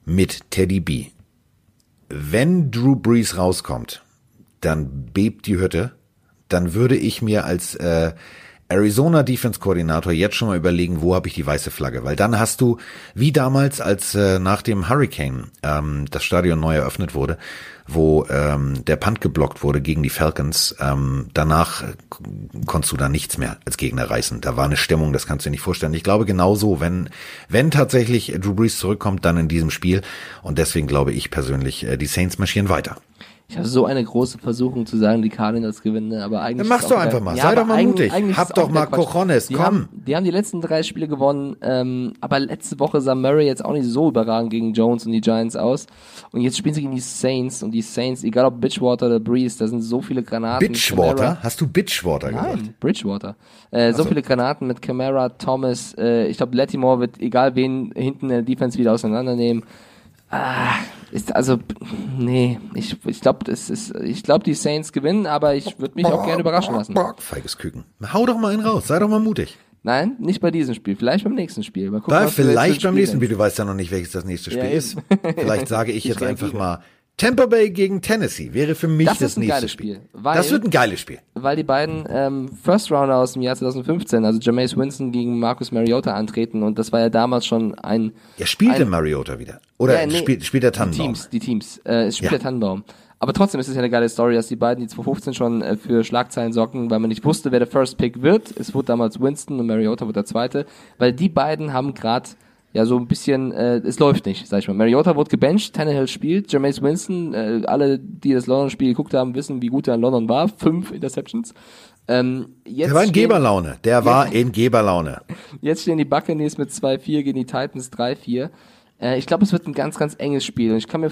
mit Teddy B. Wenn Drew Brees rauskommt, dann bebt die Hütte. Dann würde ich mir als äh, Arizona Defense Koordinator jetzt schon mal überlegen, wo habe ich die weiße Flagge, weil dann hast du wie damals, als äh, nach dem Hurricane ähm, das Stadion neu eröffnet wurde, wo ähm, der Punt geblockt wurde gegen die Falcons, ähm, danach konntest du da nichts mehr als Gegner reißen. Da war eine Stimmung, das kannst du dir nicht vorstellen. Ich glaube genauso, wenn wenn tatsächlich Drew Brees zurückkommt, dann in diesem Spiel und deswegen glaube ich persönlich, äh, die Saints marschieren weiter. Ich habe so eine große Versuchung zu sagen, die Cardinals gewinnen, aber eigentlich. Dann mach's ist auch doch einfach mal. Ja, Sei doch mal mutig. Hab doch mal. Cojones, komm. Haben, die haben die letzten drei Spiele gewonnen, ähm, aber letzte Woche sah Murray jetzt auch nicht so überragend gegen Jones und die Giants aus. Und jetzt spielen sie gegen die Saints und die Saints, egal ob Bitchwater oder Breeze, da sind so viele Granaten. Bitchwater? Hast du Bitchwater gesagt? Nein, Bridgewater. Äh, so viele Granaten mit Camara, Thomas. Äh, ich glaube, Lattimore wird, egal wen hinten in der Defense wieder auseinandernehmen. Ah, ist also, nee, ich, ich glaube, das ist, ich glaube, die Saints gewinnen, aber ich würde mich auch gerne überraschen lassen. Feiges Küken. Hau doch mal einen raus. Sei doch mal mutig. Nein, nicht bei diesem Spiel, vielleicht beim nächsten Spiel. Mal gucken, jetzt vielleicht beim nächsten Spiel Spiel, du weißt ja noch nicht, welches das nächste Spiel Ja, ist. Vielleicht sage ich [LAUGHS] Ich jetzt einfach mal Tampa Bay gegen Tennessee wäre für mich Das das, nächste Spiel. Spiel, weil- das wird ein geiles Spiel. weil die beiden ähm, First Rounder aus dem Jahr 2015, also Jameis Winston gegen Marcus Mariota antreten und das war ja damals schon ein Ja, spielte Ein- Mariota wieder. Oder Ja, nee, spielt, spielt der Die Tannenbaum? Teams, die Teams. Äh, es spielt Ja. der Tannenbaum. Aber trotzdem ist es ja eine geile Story, dass die beiden, die 2015 schon äh, für Schlagzeilen sorgen, weil man nicht wusste, wer der First Pick wird. Es wurde damals Winston und Mariota wurde der zweite, weil die beiden haben gerade ja so ein bisschen, äh, es läuft nicht, sag ich mal. Mariota wurde gebencht, Tannehill spielt, Jameis Winston, äh, alle, die das London-Spiel geguckt haben, wissen, wie gut er in London war. Fünf Interceptions. Ähm, jetzt Der war in stehen- Geberlaune. Der [LAUGHS] war in Geberlaune. Jetzt stehen die Buccaneers mit 2-4 gegen die Titans 3-4. Äh, ich glaube, es wird ein ganz, ganz enges Spiel. Und ich kann mir.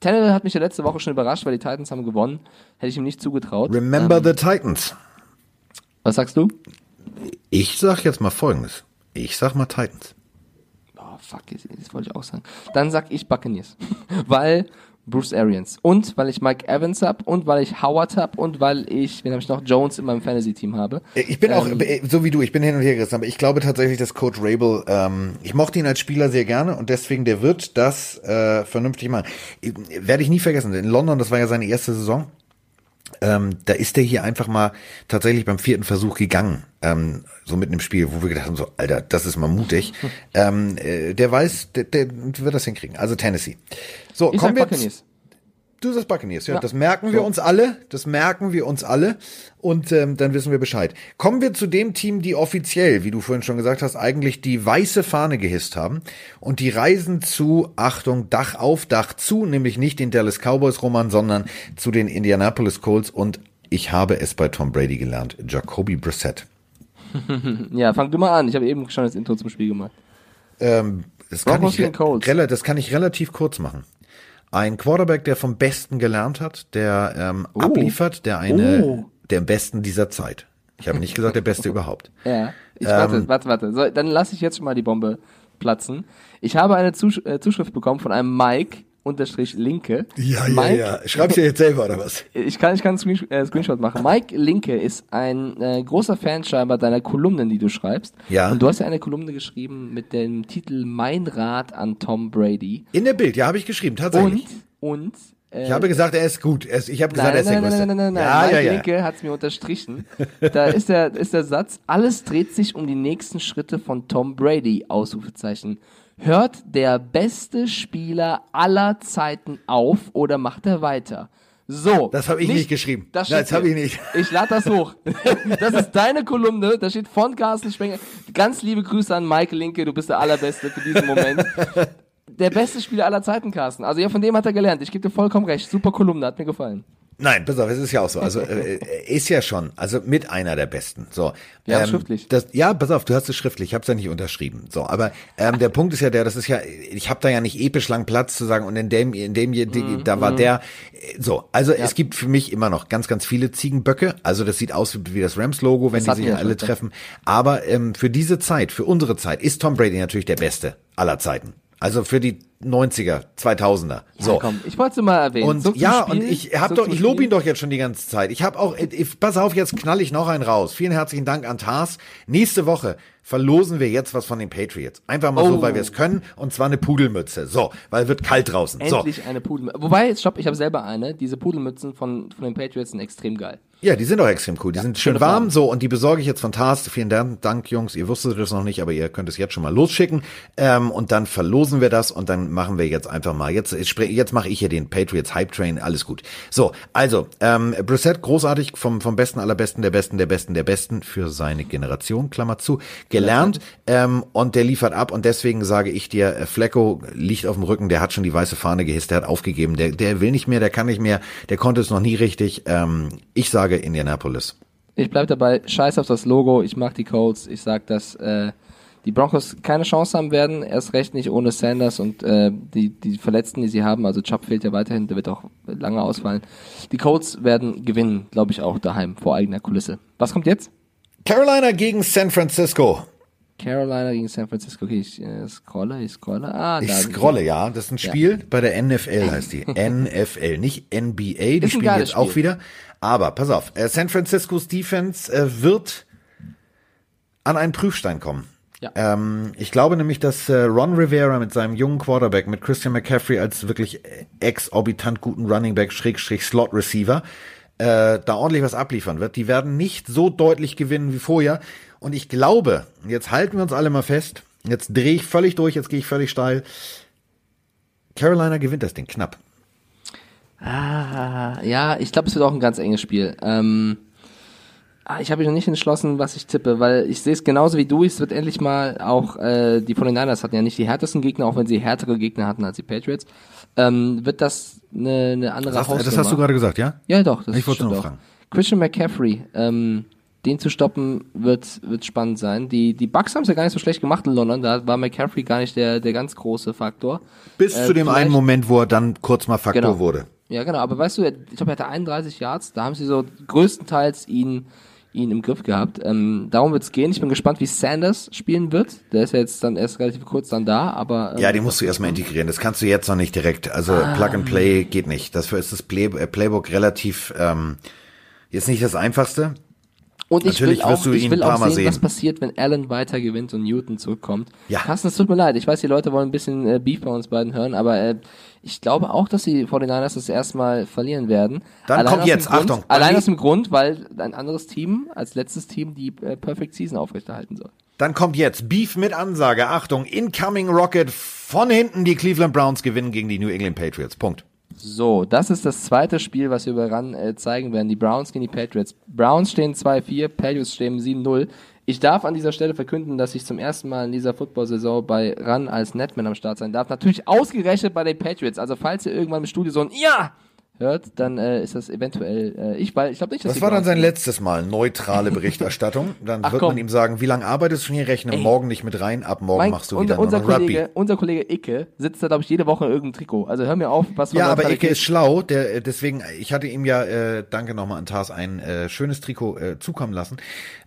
Tannehill hat mich ja letzte Woche schon überrascht, weil die Titans haben gewonnen. Hätte ich ihm nicht zugetraut. Remember ähm, the Titans. Was sagst du? Ich sag jetzt mal Folgendes. Ich sag mal Titans. Oh, fuck, das, das wollte ich auch sagen. Dann sag ich Buccaneers. [LAUGHS] weil Bruce Arians. Und weil ich Mike Evans hab und weil ich Howard hab und weil ich, wen habe ich noch, Jones in meinem Fantasy-Team habe. Ich bin auch, Ähm, äh, so wie du, ich bin hin und her gerissen, aber ich glaube tatsächlich, dass Coach Rabel, ähm, ich mochte ihn als Spieler sehr gerne und deswegen, der wird das äh, vernünftig machen. Werde ich nie vergessen, in London, das war ja seine erste Saison, ähm, da ist der hier einfach mal tatsächlich beim vierten Versuch gegangen, ähm, so mitten im Spiel, wo wir gedacht haben, so, Alter, das ist mal mutig. [LAUGHS] ähm, äh, der weiß, der, der wird das hinkriegen. Also Tennessee. So, Ich kommen wir Buccaneers. Du sagst Buccaneers, ja, Ja. das merken wir So. uns alle, das merken wir uns alle und ähm, dann wissen wir Bescheid. Kommen wir zu dem Team, die offiziell, wie du vorhin schon gesagt hast, eigentlich die weiße Fahne gehisst haben und die reisen zu, Achtung, Dach auf, Dach zu, nämlich nicht den Dallas Cowboys Roman, sondern zu den Indianapolis Colts und ich habe es bei Tom Brady gelernt, Jacoby Brissett. [LAUGHS] Ja, fang du mal an. Ich habe eben schon das Intro zum Spiel gemacht. Ähm, das, kann ich, das kann ich relativ kurz machen. Ein Quarterback, der vom Besten gelernt hat, der ähm, Oh. abliefert, der eine, Oh. der am Besten dieser Zeit. Ich habe nicht gesagt, der Beste [LAUGHS] überhaupt. Ja, ich Ähm, warte, warte, warte. So, dann lasse ich jetzt schon mal die Bombe platzen. Ich habe eine Zusch äh, Zuschrift bekommen von einem Mike unterstrich Linke. Mike, Schreib's dir jetzt selber oder was? Ich kann, ich kann einen äh, Screenshot machen. Mike Linke ist ein äh, großer Fan scheinbar deiner Kolumnen, die du schreibst. Ja. Und du hast ja eine Kolumne geschrieben mit dem Titel Mein Rat an Tom Brady. In der Bild, ja, habe ich geschrieben, tatsächlich. Und, und, äh, ich habe gesagt, er ist gut. Er ist, ich habe gesagt, Nein, er ist nein, der nein, Größte. nein, nein, nein, ja, Mike ja, ja. Linke hat es mir unterstrichen. Da ist der, ist der Satz, alles dreht sich um die nächsten Schritte von Tom Brady, Ausrufezeichen. Hört der beste Spieler aller Zeiten auf oder macht er weiter? So. Das habe ich nicht geschrieben. Das, Nein, das habe ich nicht. Ich lade das hoch. [LAUGHS] Das ist deine Kolumne. Da steht von Carsten Spenger. Ganz liebe Grüße an Mike Linke. Du bist der Allerbeste für diesen Moment. [LAUGHS] Der beste Spieler aller Zeiten, Carsten. Also ja, von dem hat er gelernt. Ich gebe dir vollkommen recht. Super Kolumne, hat mir gefallen. Nein, pass auf, es ist ja auch so. Also äh, äh, ist ja schon, also mit einer der besten. So. Wir haben's schriftlich. Das, ja, pass auf, du hast es schriftlich, ich habe es ja nicht unterschrieben. So, aber ähm, der Punkt ist ja der, das ist ja, ich habe da ja nicht episch lang Platz zu sagen und in dem, in dem, hier, die, Mhm, da war der. äh, So, also es gibt für mich immer noch ganz, ganz viele Ziegenböcke. Also das sieht aus wie das Rams-Logo, wenn Das die sich ja alle schon, ja. treffen. Aber ähm, für diese Zeit, für unsere Zeit, ist Tom Brady natürlich der Beste aller Zeiten. Also für die 90er, 2000er. So. Komm, ich wollte es mal erwähnen. Und zum ja, Spiel. und ich hab Zurück doch, ich lobe ihn doch jetzt schon die ganze Zeit. Ich habe auch, ich, pass auf, jetzt knall ich noch einen raus. Vielen herzlichen Dank an Tars. Nächste Woche verlosen wir jetzt was von den Patriots. Einfach mal so, Oh. weil wir es können. Und zwar eine Pudelmütze. So, weil wird kalt draußen. So. Endlich eine Pudelmütze. Wobei, stopp, ich habe selber eine. Diese Pudelmützen von, von den Patriots sind extrem geil. Ja, die sind auch extrem cool. Die sind schön warm. Farben. So, und die besorge ich jetzt von Tars. Vielen Dank, Dank, Jungs. Ihr wusstet es noch nicht, aber ihr könnt es jetzt schon mal losschicken. Ähm, und dann verlosen wir das und dann machen wir jetzt einfach mal. Jetzt, jetzt mache ich hier den Patriots Hype Train. Alles gut. So, also, ähm, Brissett, großartig vom, vom Besten aller Besten, der Besten, der Besten, der Besten für seine Generation, Klammer zu, gelernt. Ähm, und der liefert ab. Und deswegen sage ich dir, äh, Flecko liegt auf dem Rücken, der hat schon die weiße Fahne gehisst, der hat aufgegeben, der, der will nicht mehr, der kann nicht mehr, der konnte es noch nie richtig. Ähm, ich sage Indianapolis. Ich bleib dabei, scheiß auf das Logo, ich mag die Colts, ich sag, dass äh, die Broncos keine Chance haben werden, erst recht nicht ohne Sanders und äh, die, die Verletzten, die sie haben, also Chubb fehlt ja weiterhin, der wird auch lange ausfallen. Die Colts werden gewinnen, glaube ich auch daheim, vor eigener Kulisse. Was kommt jetzt? Carolina gegen San Francisco. Carolina gegen San Francisco. Okay, ich äh, scrolle, ich scrolle. Ah, Ich da sind scrolle, ja. Das ist ein Spiel bei der NFL heißt die. [LAUGHS] NFL, nicht NBA. Die ein spielen jetzt auch Spiel. wieder. Aber pass auf, äh, San Franciscos Defense äh, wird an einen Prüfstein kommen. Ja. Ähm, ich glaube nämlich, dass äh, Ron Rivera mit seinem jungen Quarterback, mit Christian McCaffrey als wirklich exorbitant guten Running Back, Schrägstrich Slot Receiver, äh, da ordentlich was abliefern wird. Die werden nicht so deutlich gewinnen wie vorher. Und ich glaube, jetzt halten wir uns alle mal fest, jetzt drehe ich völlig durch, jetzt gehe ich völlig steil. Carolina gewinnt das Ding knapp. Ah, ja, ich glaube, es wird auch ein ganz enges Spiel. Ähm, ah, ich habe mich noch nicht entschlossen, was ich tippe, weil ich sehe es genauso wie du. Es wird endlich mal auch, äh, die 49ers hatten ja nicht die härtesten Gegner, auch wenn sie härtere Gegner hatten als die Patriots. Ähm, wird das eine, eine andere Das, Hausnummer? das hast du gerade gesagt, ja? Ja, doch, das Ich wollte auch. fragen. Christian McCaffrey, ähm, den zu stoppen, wird, wird spannend sein. Die, die Bucks haben es ja gar nicht so schlecht gemacht in London, da war McCaffrey gar nicht der, der ganz große Faktor. Bis Äh, zu dem einen Moment, wo er dann kurz mal Faktor Genau. wurde. Ja, genau, aber weißt du, ich glaube, er hatte 31 Yards, da haben sie so größtenteils ihn, ihn im Griff gehabt. Ähm, darum wird's gehen. Ich bin gespannt, wie Sanders spielen wird. Der ist ja jetzt dann erst relativ kurz dann da, aber ähm, Ja, den musst du erstmal integrieren. Das kannst du jetzt noch nicht direkt. Also Ah. Plug and Play geht nicht. Dafür ist das Play äh, Playbook relativ ähm, jetzt nicht das einfachste. Und ich Natürlich will auch, ich will auch Mal sehen, was sehen. passiert, wenn Allen weiter gewinnt und Newton zurückkommt. Ja. Carsten, es tut mir leid. Ich weiß, die Leute wollen ein bisschen äh, Beef bei uns beiden hören, aber äh, ich glaube auch, dass die 49ers das erstmal verlieren werden. Dann kommt aus dem jetzt, Grund, Achtung, Allein aus dem Grund, weil ein anderes Team als letztes Team die äh, Perfect Season aufrechterhalten soll. Dann kommt jetzt Beef mit Ansage. Achtung, Incoming Rocket von hinten. Die Cleveland Browns gewinnen gegen die New England Patriots. Punkt. So, das ist das zweite Spiel, was wir über RAN äh, zeigen werden. Die Browns gegen die Patriots. Browns stehen 2-4, Patriots stehen 7-0. Ich darf an dieser Stelle verkünden, dass ich zum ersten Mal in dieser Football-Saison bei RAN als Netman am Start sein darf. Natürlich ausgerechnet bei den Patriots. Also falls ihr irgendwann im Studio so ein Ja hört, dann äh, ist das eventuell äh, ich, weil ich glaube nicht, dass Das war dann Browns sein letztes Mal. Neutrale Berichterstattung. [LAUGHS] Dann Ach, wird komm. man ihm sagen, wie lange arbeitest du hier? Rechne morgen nicht mit rein. Ab morgen Mein, machst du unser, wieder nur unser, Rugby. Kollege, unser Kollege Icke sitzt da, glaube ich, jede Woche in irgendeinem Trikot. Also hör mir auf, was Ja, aber Icke ist schlau, der, äh, deswegen, ich hatte ihm ja, äh, danke nochmal an Tars, ein äh, schönes Trikot äh, zukommen lassen.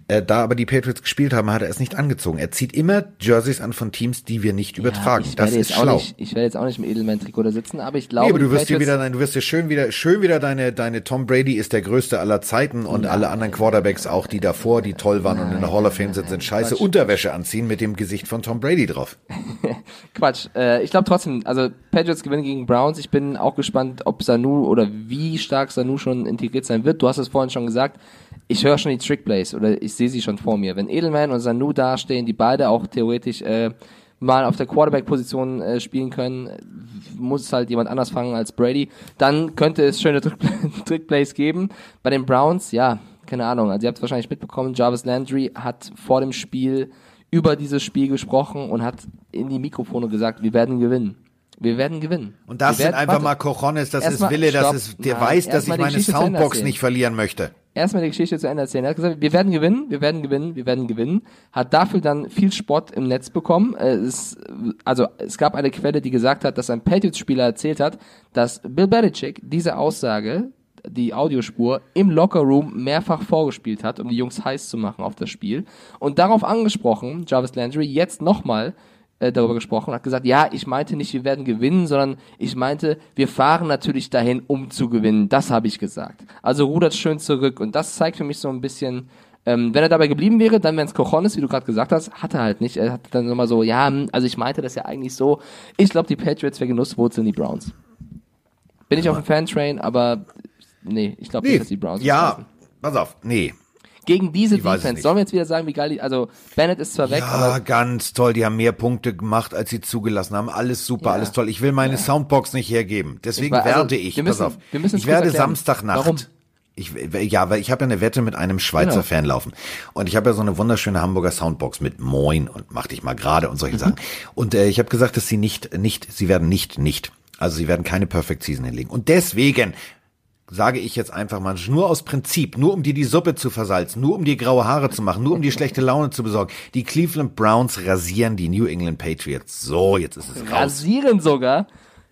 Äh, da aber die Patriots gespielt haben, hat er es nicht angezogen. Er zieht immer Jerseys an von Teams, die wir nicht übertragen. Ja, ich das werde ist jetzt auch schlau. Nicht, ich werde jetzt auch nicht im Edelman-Trikot da sitzen, aber ich glaube, Nee, aber du wirst dir wieder, dein- du wirst dir schön wieder, schön wieder deine, deine Tom Brady ist der größte aller Zeiten und alle anderen Quarterbacks, auch die davor, die toll waren und in der Hall of Fame sind, sind scheiße Quatsch. Unterwäsche anziehen mit dem Gesicht von Tom Brady drauf. [LAUGHS] Quatsch. Äh, ich glaube trotzdem, also Patriots gewinnen gegen Browns. Ich bin auch gespannt, ob Sanu oder wie stark Sanu schon integriert sein wird. Du hast es vorhin schon gesagt. Ich höre schon die Trickplays oder ich sehe sie schon vor mir. Wenn Edelman und Sanu dastehen, die beide auch theoretisch äh, mal auf der Quarterback-Position äh, spielen können, muss halt jemand anders fangen als Brady, dann könnte es schöne Trick- [LAUGHS] Trickplays geben. Bei den Browns, ja, keine Ahnung. Also ihr habt es wahrscheinlich mitbekommen, Jarvis Landry hat vor dem Spiel über dieses Spiel gesprochen und hat in die Mikrofone gesagt, wir werden gewinnen. Wir werden gewinnen. Und das wir sind werden, einfach warte, mal Cojones, das ist Erstmal- Wille, das stopp. ist, der Nein, weiß, dass ich meine Geschichte Soundbox nicht verlieren möchte. erstmal die Geschichte zu Ende erzählen. Er hat gesagt, wir werden gewinnen, wir werden gewinnen, wir werden gewinnen. Hat dafür dann viel Spott im Netz bekommen. Äh, Es, also es gab eine Quelle, die gesagt hat, dass ein Patriots-Spieler erzählt hat, dass Bill Belichick diese Aussage, die Audiospur, im Lockerroom mehrfach vorgespielt hat, um die Jungs heiß zu machen auf das Spiel. Und darauf angesprochen, Jarvis Landry, jetzt nochmal äh, darüber gesprochen und hat gesagt, ja, ich meinte nicht, wir werden gewinnen, sondern ich meinte, wir fahren natürlich dahin, um zu gewinnen. Das habe ich gesagt. Also rudert schön zurück und das zeigt für mich so ein bisschen, Ähm, wenn er dabei geblieben wäre, dann wären es Cojones, wie du gerade gesagt hast, hat er halt nicht. Er hat dann nochmal so, ja, hm, also ich meinte das ja eigentlich so. Ich glaube, die Patriots wäre Genusswurzeln die Browns. Bin ich auf dem Fan-Train, aber nee, ich glaube Nee, nicht, dass die Browns ja, pass auf, nee. Gegen diese Defense, sollen wir jetzt wieder sagen, wie geil die, also Bennett ist zwar weg, Ja, aber ganz toll. Die haben mehr Punkte gemacht, als sie zugelassen haben. Alles super, Ja. alles toll. Ich will meine Soundbox nicht hergeben. Deswegen Ich wa- also, werde ich. müssen- pass auf. wir müssen es ich werde. Samstagnacht. Warum? Ich, ja, weil ich habe ja eine Wette mit einem Schweizer Genau. Fan laufen. Und ich habe ja so eine wunderschöne Hamburger Soundbox mit Moin und mach dich mal gerade und solche Mhm. Sachen. Und äh, ich habe gesagt, dass sie nicht, nicht, sie werden nicht, nicht. Also sie werden keine Perfect Season hinlegen. Und deswegen sage ich jetzt einfach mal, nur aus Prinzip, nur um dir die Suppe zu versalzen, nur um dir graue Haare zu machen, nur um dir schlechte Laune zu besorgen. Die Cleveland Browns rasieren die New England Patriots. So, jetzt ist es raus. rasieren sogar.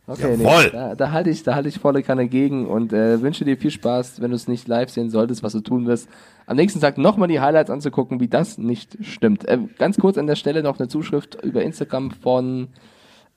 Okay, Jawohl. nee, da, da halte ich, da halte ich volle Kanne gegen und äh, wünsche dir viel Spaß, wenn du es nicht live sehen solltest, was du tun wirst. Am nächsten Tag nochmal die Highlights anzugucken, wie das nicht stimmt. Äh, ganz kurz an der Stelle noch eine Zuschrift über Instagram von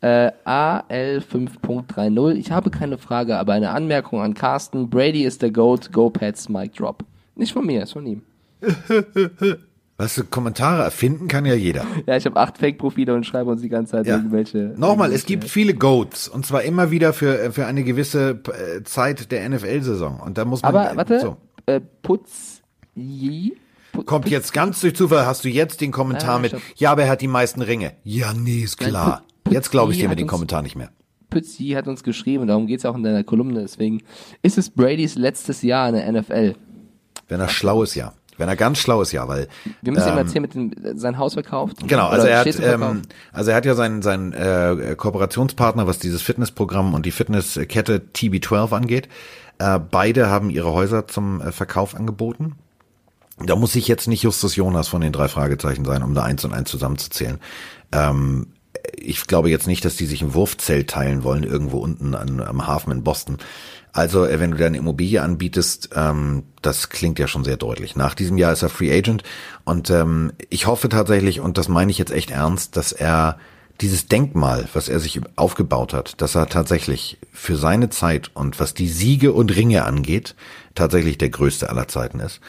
äh, AL5.30. Ich habe keine Frage, aber eine Anmerkung an Carsten. Brady ist der GOAT, Go Pats, Mic Drop. Nicht von mir, ist von ihm. [LAUGHS] Was du Kommentare erfinden kann ja jeder. Ja, ich habe acht Fake-Profile und schreibe uns die ganze Zeit Ja. irgendwelche. Nochmal, es gibt viele Goats und zwar immer wieder für für eine gewisse äh, Zeit der NFL-Saison und da muss man Aber warte, so. äh, Putz. Put, Kommt jetzt ganz durch Zufall, hast du jetzt den Kommentar Ah, mit, ja, aber er hat die meisten Ringe. Ja, nee, ist klar. Jetzt glaube ich dir mit den uns- Kommentar nicht mehr. Pützi hat uns geschrieben, darum geht's auch in deiner Kolumne, deswegen ist es Bradys letztes Jahr in der NFL. Wenn er schlau ist, ja. Wenn er ganz schlau ist, ja, weil Wir müssen ihm erzählen, mit dem, sein Haus verkauft. Genau, also er hat, ähm, also er hat ja seinen, seinen äh, Kooperationspartner, was dieses Fitnessprogramm und die Fitnesskette TB12 angeht. Äh, beide haben ihre Häuser zum äh, Verkauf angeboten. Da muss ich jetzt nicht Justus Jonas von den drei Fragezeichen sein, um da eins und eins zusammenzuzählen. Ähm, ich glaube jetzt nicht, dass die sich ein Wurfzelt teilen wollen, irgendwo unten an, am Hafen in Boston. Also, äh, wenn du deine Immobilie anbietest, ähm, das klingt ja schon sehr deutlich. Nach diesem Jahr ist er Free Agent und ähm, ich hoffe tatsächlich, und das meine ich jetzt echt ernst, dass er dieses Denkmal, was er sich aufgebaut hat, dass er tatsächlich für seine Zeit und was die Siege und Ringe angeht, tatsächlich der größte aller Zeiten ist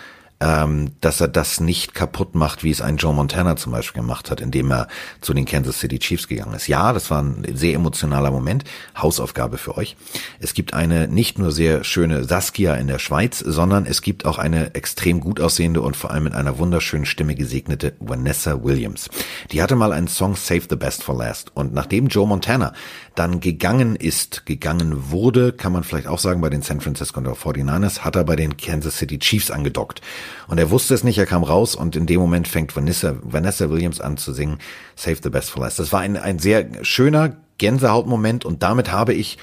ähm, dass er das nicht kaputt macht, wie es ein Joe Montana zum Beispiel gemacht hat, indem er zu den Kansas City Chiefs gegangen ist. Ja, das war ein sehr emotionaler Moment. Hausaufgabe für euch. Es gibt eine nicht nur sehr schöne Saskia in der Schweiz, sondern es gibt auch eine extrem gut aussehende und vor allem mit einer wunderschönen Stimme gesegnete Vanessa Williams. Die hatte mal einen Song Save the Best for Last. Und nachdem Joe Montana dann gegangen ist, gegangen wurde, kann man vielleicht auch sagen, bei den San Francisco 49ers, hat er bei den Kansas City Chiefs angedockt. Und er wusste es nicht, er kam raus und in dem Moment fängt Vanessa, Vanessa Williams an zu singen Save the Best for Last. Das war ein, ein sehr schöner Gänsehautmoment und damit habe ich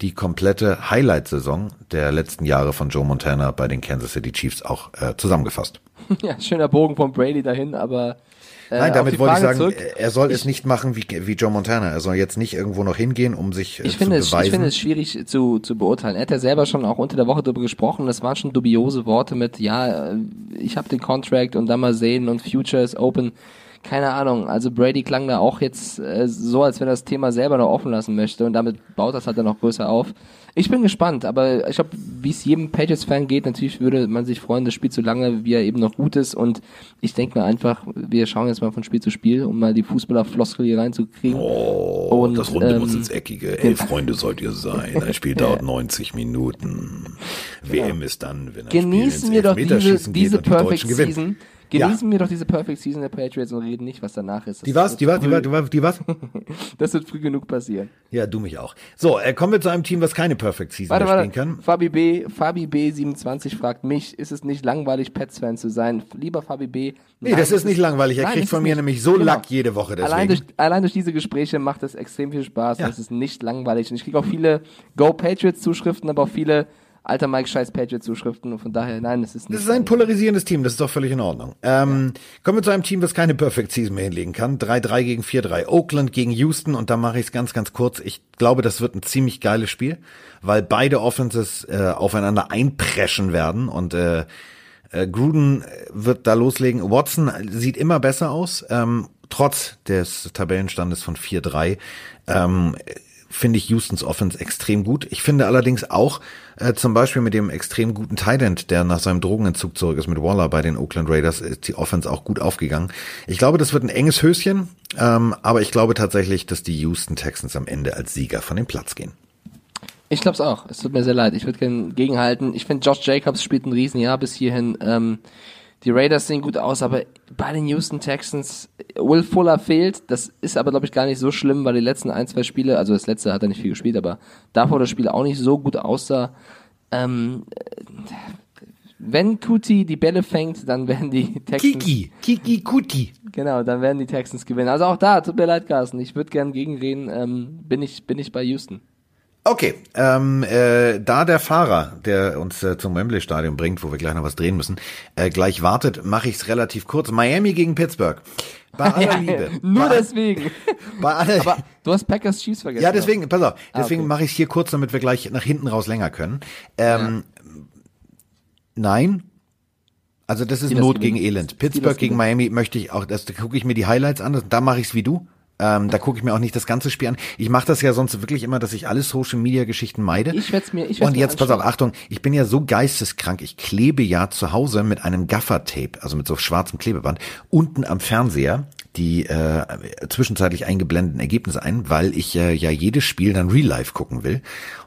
die komplette Highlight-Saison der letzten Jahre von Joe Montana bei den Kansas City Chiefs auch äh, zusammengefasst. [LAUGHS] Ja, schöner Bogen von Brady dahin, aber. Äh, Nein, damit wollte ich sagen, zurück. er soll es nicht machen wie, wie Joe Montana. Er soll jetzt nicht irgendwo noch hingehen, um sich äh, Ich zu finde, es, beweisen. ich finde es schwierig zu, zu beurteilen. Er hat ja selber schon auch unter der Woche darüber gesprochen. Das waren schon dubiose Worte mit, ja, äh, ich habe den Contract und dann mal sehen und Future is open. Keine Ahnung. Also Brady klang da auch jetzt äh, so, als wenn er das Thema selber noch offen lassen möchte und damit baut das halt dann noch größer auf. Ich bin gespannt, aber ich glaube, wie es jedem Patriots-Fan geht, natürlich würde man sich freuen, das Spiel so lange, wie er eben noch gut ist und ich denke mir einfach, wir schauen jetzt mal von Spiel zu Spiel, um mal die Fußballer-Floskel hier reinzukriegen. Oh, Und, das Runde ähm, muss ins Eckige. Elf Freunde sollt ihr sein. Ein Spiel [LAUGHS] dauert 90 Minuten. WM ist dann, wenn ein genießen wir doch diese, diese und die Perfect Season. Ja. Genießen wir doch diese Perfect Season der Patriots und reden nicht, was danach ist. Das Die was? Die was? Die was? Die was? Die was? [LAUGHS] Das wird früh genug passieren. Ja, du mich auch. So, äh, kommen wir zu einem Team, was keine Perfect Season Warte, warte. spielen kann. Fabi B, Fabi B27 fragt mich, ist es nicht langweilig, Pets-Fan zu sein? Lieber Fabi B. Nee, nein, das es ist nicht langweilig. Er nein, kriegt von mir nicht. nämlich so Genau. Lack jede Woche Allein durch, deswegen. allein durch diese Gespräche macht es extrem viel Spaß. Ja. Es ist nicht langweilig. Und ich kriege auch viele Go Patriots Zuschriften, aber auch viele alter Mike Scheiß Patriots Zuschriften. Und von daher, nein, es ist nicht. Das ist ein polarisierendes Team, das ist doch völlig in Ordnung. Ähm, Kommen wir zu einem Team, das keine Perfect Season mehr hinlegen kann. 3-3 gegen 4-3. Oakland gegen Houston und da mache ich es ganz, ganz kurz. Ich glaube, das wird ein ziemlich geiles Spiel, weil beide Offenses äh, aufeinander einpreschen werden und äh, äh, Gruden wird da loslegen. Watson sieht immer besser aus, ähm, trotz des Tabellenstandes von 4-3. Ähm, finde ich Houstons Offense extrem gut. Ich finde allerdings auch äh, zum Beispiel mit dem extrem guten Tight der nach seinem Drogenentzug zurück ist mit Waller bei den Oakland Raiders, ist die Offense auch gut aufgegangen. Ich glaube, das wird ein enges Höschen, ähm, aber ich glaube tatsächlich, dass die Houston Texans am Ende als Sieger von dem Platz gehen. Ich glaube es auch. Es tut mir sehr leid. Ich würde gerne gegenhalten. Ich finde, Josh Jacobs spielt ein Riesenjahr bis hierhin. Ähm, die Raiders sehen gut aus, aber bei den Houston Texans, Will Fuller fehlt. Das ist aber, glaube ich, gar nicht so schlimm, weil die letzten ein, zwei Spiele, also das letzte hat er nicht viel gespielt, aber davor das Spiel auch nicht so gut aussah. Ähm, wenn Kuti die Bälle fängt, dann werden die Texans. Kiki, Kiki Kuti. Genau, dann werden die Texans gewinnen. Also auch da, tut mir leid, Carsten. Ich würde gern gegenreden. Ähm, bin ich, bin ich bei Houston. Okay, ähm, äh, da der Fahrer, der uns äh, zum Wembley-Stadion bringt, wo wir gleich noch was drehen müssen, äh, gleich wartet, mache ich es relativ kurz. Miami gegen Pittsburgh. Bei aller [LAUGHS] Liebe. Nur bei, deswegen. [LAUGHS] Bei aller, Aber du hast Packers Chiefs vergessen. Ja, deswegen, pass auf, deswegen ah, okay. mache ich es hier kurz, damit wir gleich nach hinten raus länger können. Ähm, ja. Nein, also das ist Not gegen Elend. Pittsburgh gegen Miami möchte ich auch, das da gucke ich mir die Highlights an, da mache ich es wie du. Ähm, da gucke ich mir auch nicht das ganze Spiel an. Ich mache das ja sonst wirklich immer, dass ich alle Social Media Geschichten meide. Ich werde mir ich werd's Und jetzt pass auf, Achtung, ich bin ja so geisteskrank, ich klebe ja zu Hause mit einem Gaffer-Tape, also mit so schwarzem Klebeband, unten am Fernseher die äh, zwischenzeitlich eingeblendeten Ergebnisse ein, weil ich äh, ja jedes Spiel dann real life gucken will.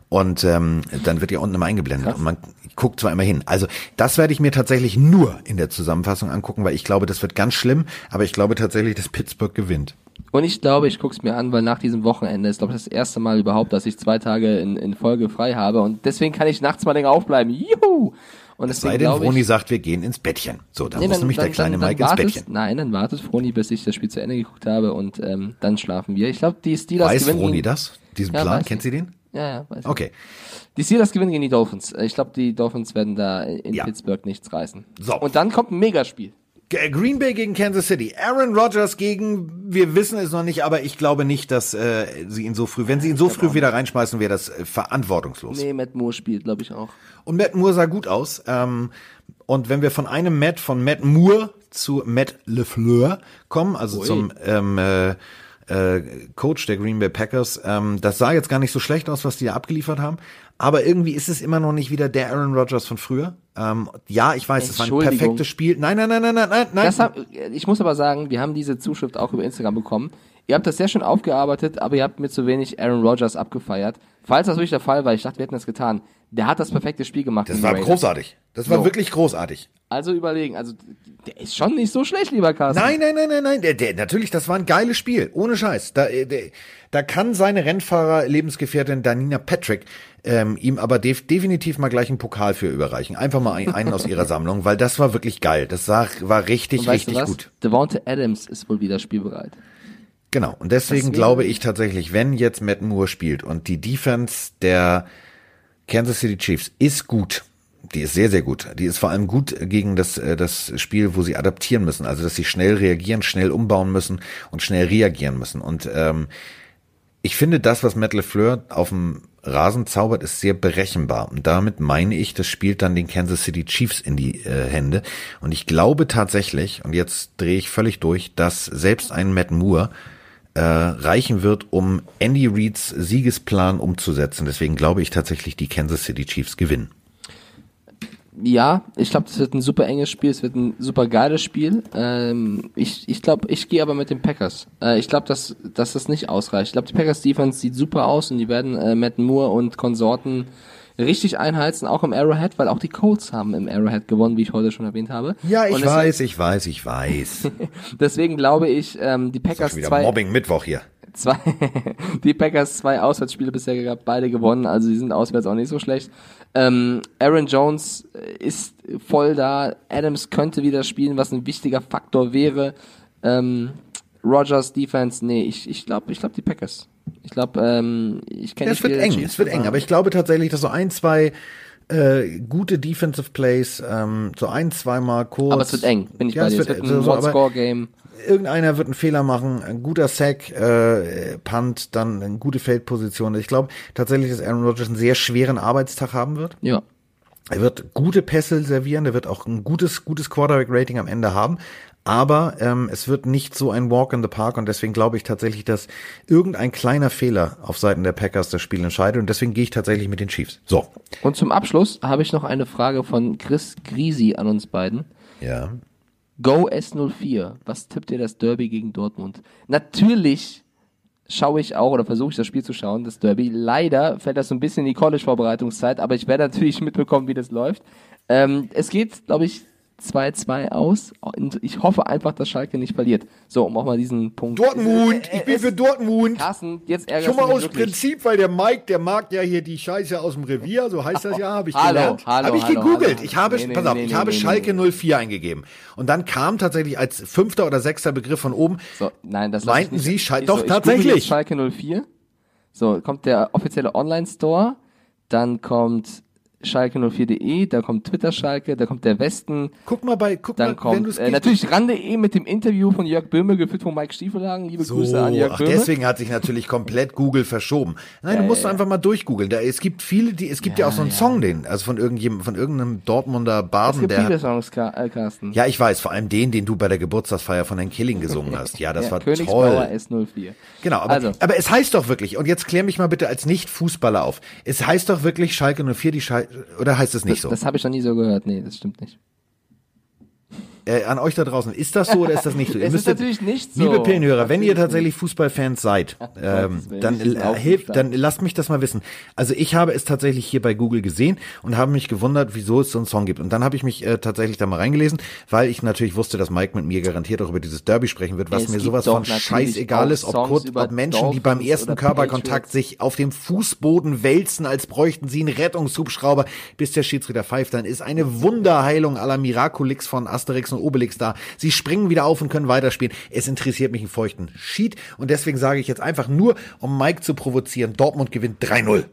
Und ähm, dann wird ja unten immer eingeblendet Krass. und man guckt zwar immer hin. Also das werde ich mir tatsächlich nur in der Zusammenfassung angucken, weil ich glaube, das wird ganz schlimm, aber ich glaube tatsächlich, dass Pittsburgh gewinnt. Und ich glaube, ich gucke es mir an, weil nach diesem Wochenende ist, glaube ich, das erste Mal überhaupt, dass ich zwei Tage in, in Folge frei habe. Und deswegen kann ich nachts mal länger aufbleiben. Juhu! Und es sei denn, Froni sagt, wir gehen ins Bettchen. So, dann nee, muss nämlich der kleine dann, Mike ins Bettchen. Nein, dann wartet Froni, bis ich das Spiel zu Ende geguckt habe und ähm, dann schlafen wir. Ich glaube, die Steelers Weiß gewinnen. Weiß Froni das? Diesen ja, Plan? Kennt sie den? Ja, ja, weiß Okay. Die Steelers gewinnen gegen die Dolphins. Ich glaube, die Dolphins werden da in ja. Pittsburgh nichts reißen. So. Und dann kommt ein Megaspiel. Green Bay gegen Kansas City. Aaron Rodgers gegen, wir wissen es noch nicht, aber ich glaube nicht, dass äh, sie ihn so früh, wenn sie ihn so früh wieder reinschmeißen, wäre das äh, verantwortungslos. Nee, Matt Moore spielt, glaube ich auch. Und Matt Moore sah gut aus. Ähm, und wenn wir von einem Matt, von Matt Moore zu Matt LeFleur kommen, also Ui. zum ähm, äh, äh, Coach der Green Bay Packers, ähm, das sah jetzt gar nicht so schlecht aus, was die da abgeliefert haben. Aber irgendwie ist es immer noch nicht wieder der Aaron Rodgers von früher. Ähm, ja, ich weiß, es war ein perfektes Spiel. Nein, nein, nein, nein, nein, nein. nein. Hab, ich muss aber sagen, wir haben diese Zuschrift auch über Instagram bekommen. Ihr habt das sehr schön aufgearbeitet, aber ihr habt mir zu wenig Aaron Rodgers abgefeiert. Falls das wirklich der Fall war, ich dachte, wir hätten das getan. Der hat das perfekte Spiel gemacht. Das war großartig. Das war so. wirklich großartig. Also überlegen, also der ist schon nicht so schlecht, lieber Carsten. Nein, nein, nein, nein, nein. Der, der, natürlich, das war ein geiles Spiel. Ohne Scheiß. Da, äh, der, da kann seine Rennfahrer, Lebensgefährtin Danina Patrick ähm, ihm aber def definitiv mal gleich einen Pokal für überreichen. Einfach mal einen aus ihrer [LAUGHS] Sammlung, weil das war wirklich geil. Das war, war richtig, richtig gut. Devonta Adams ist wohl wieder spielbereit. Genau. Und deswegen glaube ich tatsächlich, wenn jetzt Matt Moore spielt und die Defense der Kansas City Chiefs ist gut, die ist sehr, sehr gut. Die ist vor allem gut gegen das, äh, das Spiel, wo sie adaptieren müssen. Also, dass sie schnell reagieren, schnell umbauen müssen und schnell reagieren müssen. Und ähm, ich finde, das, was Matt LeFleur auf dem Rasen zaubert, ist sehr berechenbar. Und damit meine ich, das spielt dann den Kansas City Chiefs in die äh, Hände. Und ich glaube tatsächlich, und jetzt drehe ich völlig durch, dass selbst ein Matt Moore äh, reichen wird, um Andy Reids Siegesplan umzusetzen. Deswegen glaube ich tatsächlich, die Kansas City Chiefs gewinnen ja, ich glaube, das wird ein super enges Spiel, es wird ein super geiles Spiel. Ähm, ich ich glaube, ich gehe aber mit den Packers. Äh, ich glaube, dass, dass das nicht ausreicht. Ich glaube, die Packers Defense sieht super aus und die werden äh, Matt Moore und Konsorten richtig einheizen, auch im Arrowhead, weil auch die Colts haben im Arrowhead gewonnen, wie ich heute schon erwähnt habe. Ja, ich weiß, ich weiß, ich weiß. [LAUGHS] deswegen glaube ich, ähm, die Packers wieder zwei. Mobbing Mittwoch hier. Zwei, [LAUGHS] die Packers zwei Auswärtsspiele bisher gehabt, beide gewonnen, also die sind auswärts auch nicht so schlecht. Ähm, Aaron Jones ist voll da. Adams könnte wieder spielen, was ein wichtiger Faktor wäre. Ähm, Rogers Defense, nee, ich, ich glaube, ich glaube die Packers. Ich glaube, ähm, ich kenne. Ja, es wird eng, es wird eng, aber ich glaube tatsächlich, dass so ein, zwei äh, gute Defensive Plays, ähm, so ein, zweimal kurz. Aber es wird eng, bin ich ja, bei dir. Es wird, es wird ein so, One-Score-Game irgendeiner wird einen Fehler machen, ein guter Sack, äh, Punt, dann eine gute Feldposition. Ich glaube tatsächlich, dass Aaron Rodgers einen sehr schweren Arbeitstag haben wird. Ja. Er wird gute Pässe servieren, er wird auch ein gutes, gutes Quarterback-Rating am Ende haben. Aber ähm, es wird nicht so ein Walk in the Park und deswegen glaube ich tatsächlich, dass irgendein kleiner Fehler auf Seiten der Packers das Spiel entscheidet und deswegen gehe ich tatsächlich mit den Chiefs. So. Und zum Abschluss habe ich noch eine Frage von Chris Grisi an uns beiden. Ja. Go S04. Was tippt ihr das Derby gegen Dortmund? Natürlich schaue ich auch oder versuche ich das Spiel zu schauen, das Derby. Leider fällt das so ein bisschen in die College-Vorbereitungszeit, aber ich werde natürlich mitbekommen, wie das läuft. Ähm, es geht, glaube ich, 2-2 aus. Und ich hoffe einfach, dass Schalke nicht verliert. So, um auch mal diesen Punkt. Dortmund, ich bin für Dortmund. Carsten, jetzt ärgerst Schon mal aus wirklich. Prinzip, weil der Mike, der mag ja hier die Scheiße aus dem Revier, so heißt das ja, habe ich Hallo, gelernt. hallo, habe ich hallo, gegoogelt. hallo. Ich habe, Nee, nee, pass auf, nee, ich habe Schalke nee. 04 eingegeben. Und dann kam tatsächlich als fünfter oder sechster Begriff von oben, So, nein, das Meinten. Sie Schal- Ich doch, google tatsächlich. Schalke 04. So, kommt der offizielle Online-Store, dann kommt schalke04.de, da kommt Twitter Schalke, da kommt der Westen, guck mal bei, guck dann mal, kommt äh, natürlich ran.de mit dem Interview von Jörg Böhme, geführt von Mike Stiefelhagen. Liebe So, Grüße an Jörg ach, Böhme. deswegen hat sich natürlich komplett Google verschoben. Nein, du musst einfach mal durchgoogeln. Da, es gibt viele, die, es gibt ja, auch so einen Song, den, also von irgendjemandem, von irgendeinem Dortmunder es Baden, gibt der viele Songs, äh, Carsten. ja, ich weiß, vor allem den, den du bei der Geburtstagsfeier von Herrn Killing gesungen hast. Ja, das [LAUGHS] Ja, war Königsblauer toll. S04. Genau, aber, Also. aber es heißt doch wirklich, und jetzt klär mich mal bitte als Nicht-Fußballer auf. Es heißt doch wirklich Schalke 04, die Schalke, oder heißt es nicht so? Das habe ich noch nie so gehört. Nee, das stimmt nicht. Äh, an euch da draußen, ist das so oder ist das nicht so? [LAUGHS] Ihr Es ist müsstet- natürlich nicht so. Liebe Pillenhörer, wenn ihr tatsächlich Fußballfans seid, [LAUGHS] ähm, dann, äh, hilft, da. dann lasst mich das mal wissen. Also ich habe es tatsächlich hier bei Google gesehen und habe mich gewundert, wieso es so einen Song gibt. Und dann habe ich mich äh, tatsächlich da mal reingelesen, weil ich natürlich wusste, dass Mike mit mir garantiert auch über dieses Derby sprechen wird, was Es mir sowas von scheißegal ist, ob, über ob Menschen, die beim ersten Körperkontakt sich auf dem Fußboden wälzen, als bräuchten sie einen Rettungshubschrauber, bis der Schiedsrichter pfeift, dann ist eine Wunderheilung aller Miraculix von Asterix und Obelix da. Sie springen wieder auf und können weiterspielen. Es interessiert mich einen feuchten Schied und deswegen sage ich jetzt einfach nur, um Mike zu provozieren, Dortmund gewinnt 3-0.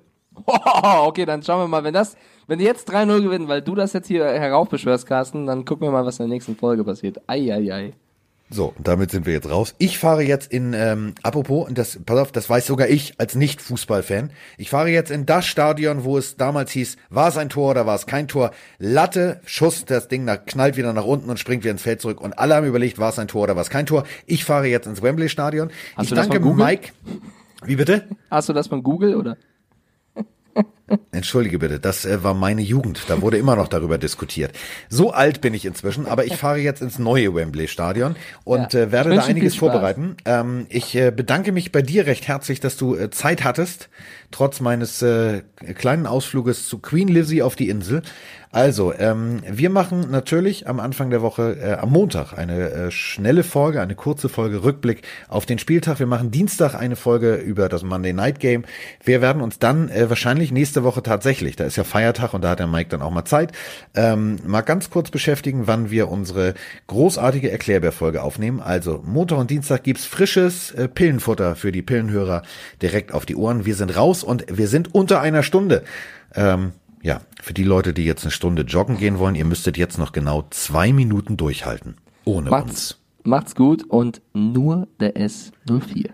Oh, okay, dann schauen wir mal, wenn das, wenn die jetzt 3-0 gewinnen, weil du das jetzt hier heraufbeschwörst, Carsten, dann gucken wir mal, was in der nächsten Folge passiert. Eieiei. So, und damit sind wir jetzt raus. Ich fahre jetzt in, ähm, apropos, und das, pass auf, das weiß sogar ich als Nicht-Fußballfan. Ich fahre jetzt in das Stadion, wo es damals hieß, war es ein Tor oder war es kein Tor? Latte, Schuss, das Ding nach, knallt wieder nach unten und springt wieder ins Feld zurück. Und alle haben überlegt, war es ein Tor oder war es kein Tor? Ich fahre jetzt ins Wembley-Stadion. Ich du das danke? Mike. Wie bitte? Hast du das von Google oder? Entschuldige bitte, das äh, war meine Jugend. Da wurde immer noch darüber diskutiert. So alt bin ich inzwischen, aber ich fahre jetzt ins neue Wembley-Stadion und Ja. äh, werde da einiges vorbereiten. Ähm, ich äh, bedanke mich bei dir recht herzlich, dass du äh, Zeit hattest, trotz meines äh, kleinen Ausfluges zu Queen Lizzie auf die Insel. Also, ähm, wir machen natürlich am Anfang der Woche, äh, am Montag, eine äh, schnelle Folge, eine kurze Folge Rückblick auf den Spieltag. Wir machen Dienstag eine Folge über das Monday Night Game. Wir werden uns dann äh, wahrscheinlich nächste Woche tatsächlich, da ist ja Feiertag und da hat der Mike dann auch mal Zeit, ähm, mal ganz kurz beschäftigen, wann wir unsere großartige Erklärbär-Folge aufnehmen. Also Montag und Dienstag gibt's frisches äh, Pillenfutter für die Pillenhörer direkt auf die Ohren. Wir sind raus und wir sind unter einer Stunde. Ähm, ja, für die Leute, die jetzt eine Stunde joggen gehen wollen, ihr müsstet jetzt noch genau zwei Minuten durchhalten. Ohne uns. Macht's, macht's gut und nur der S04.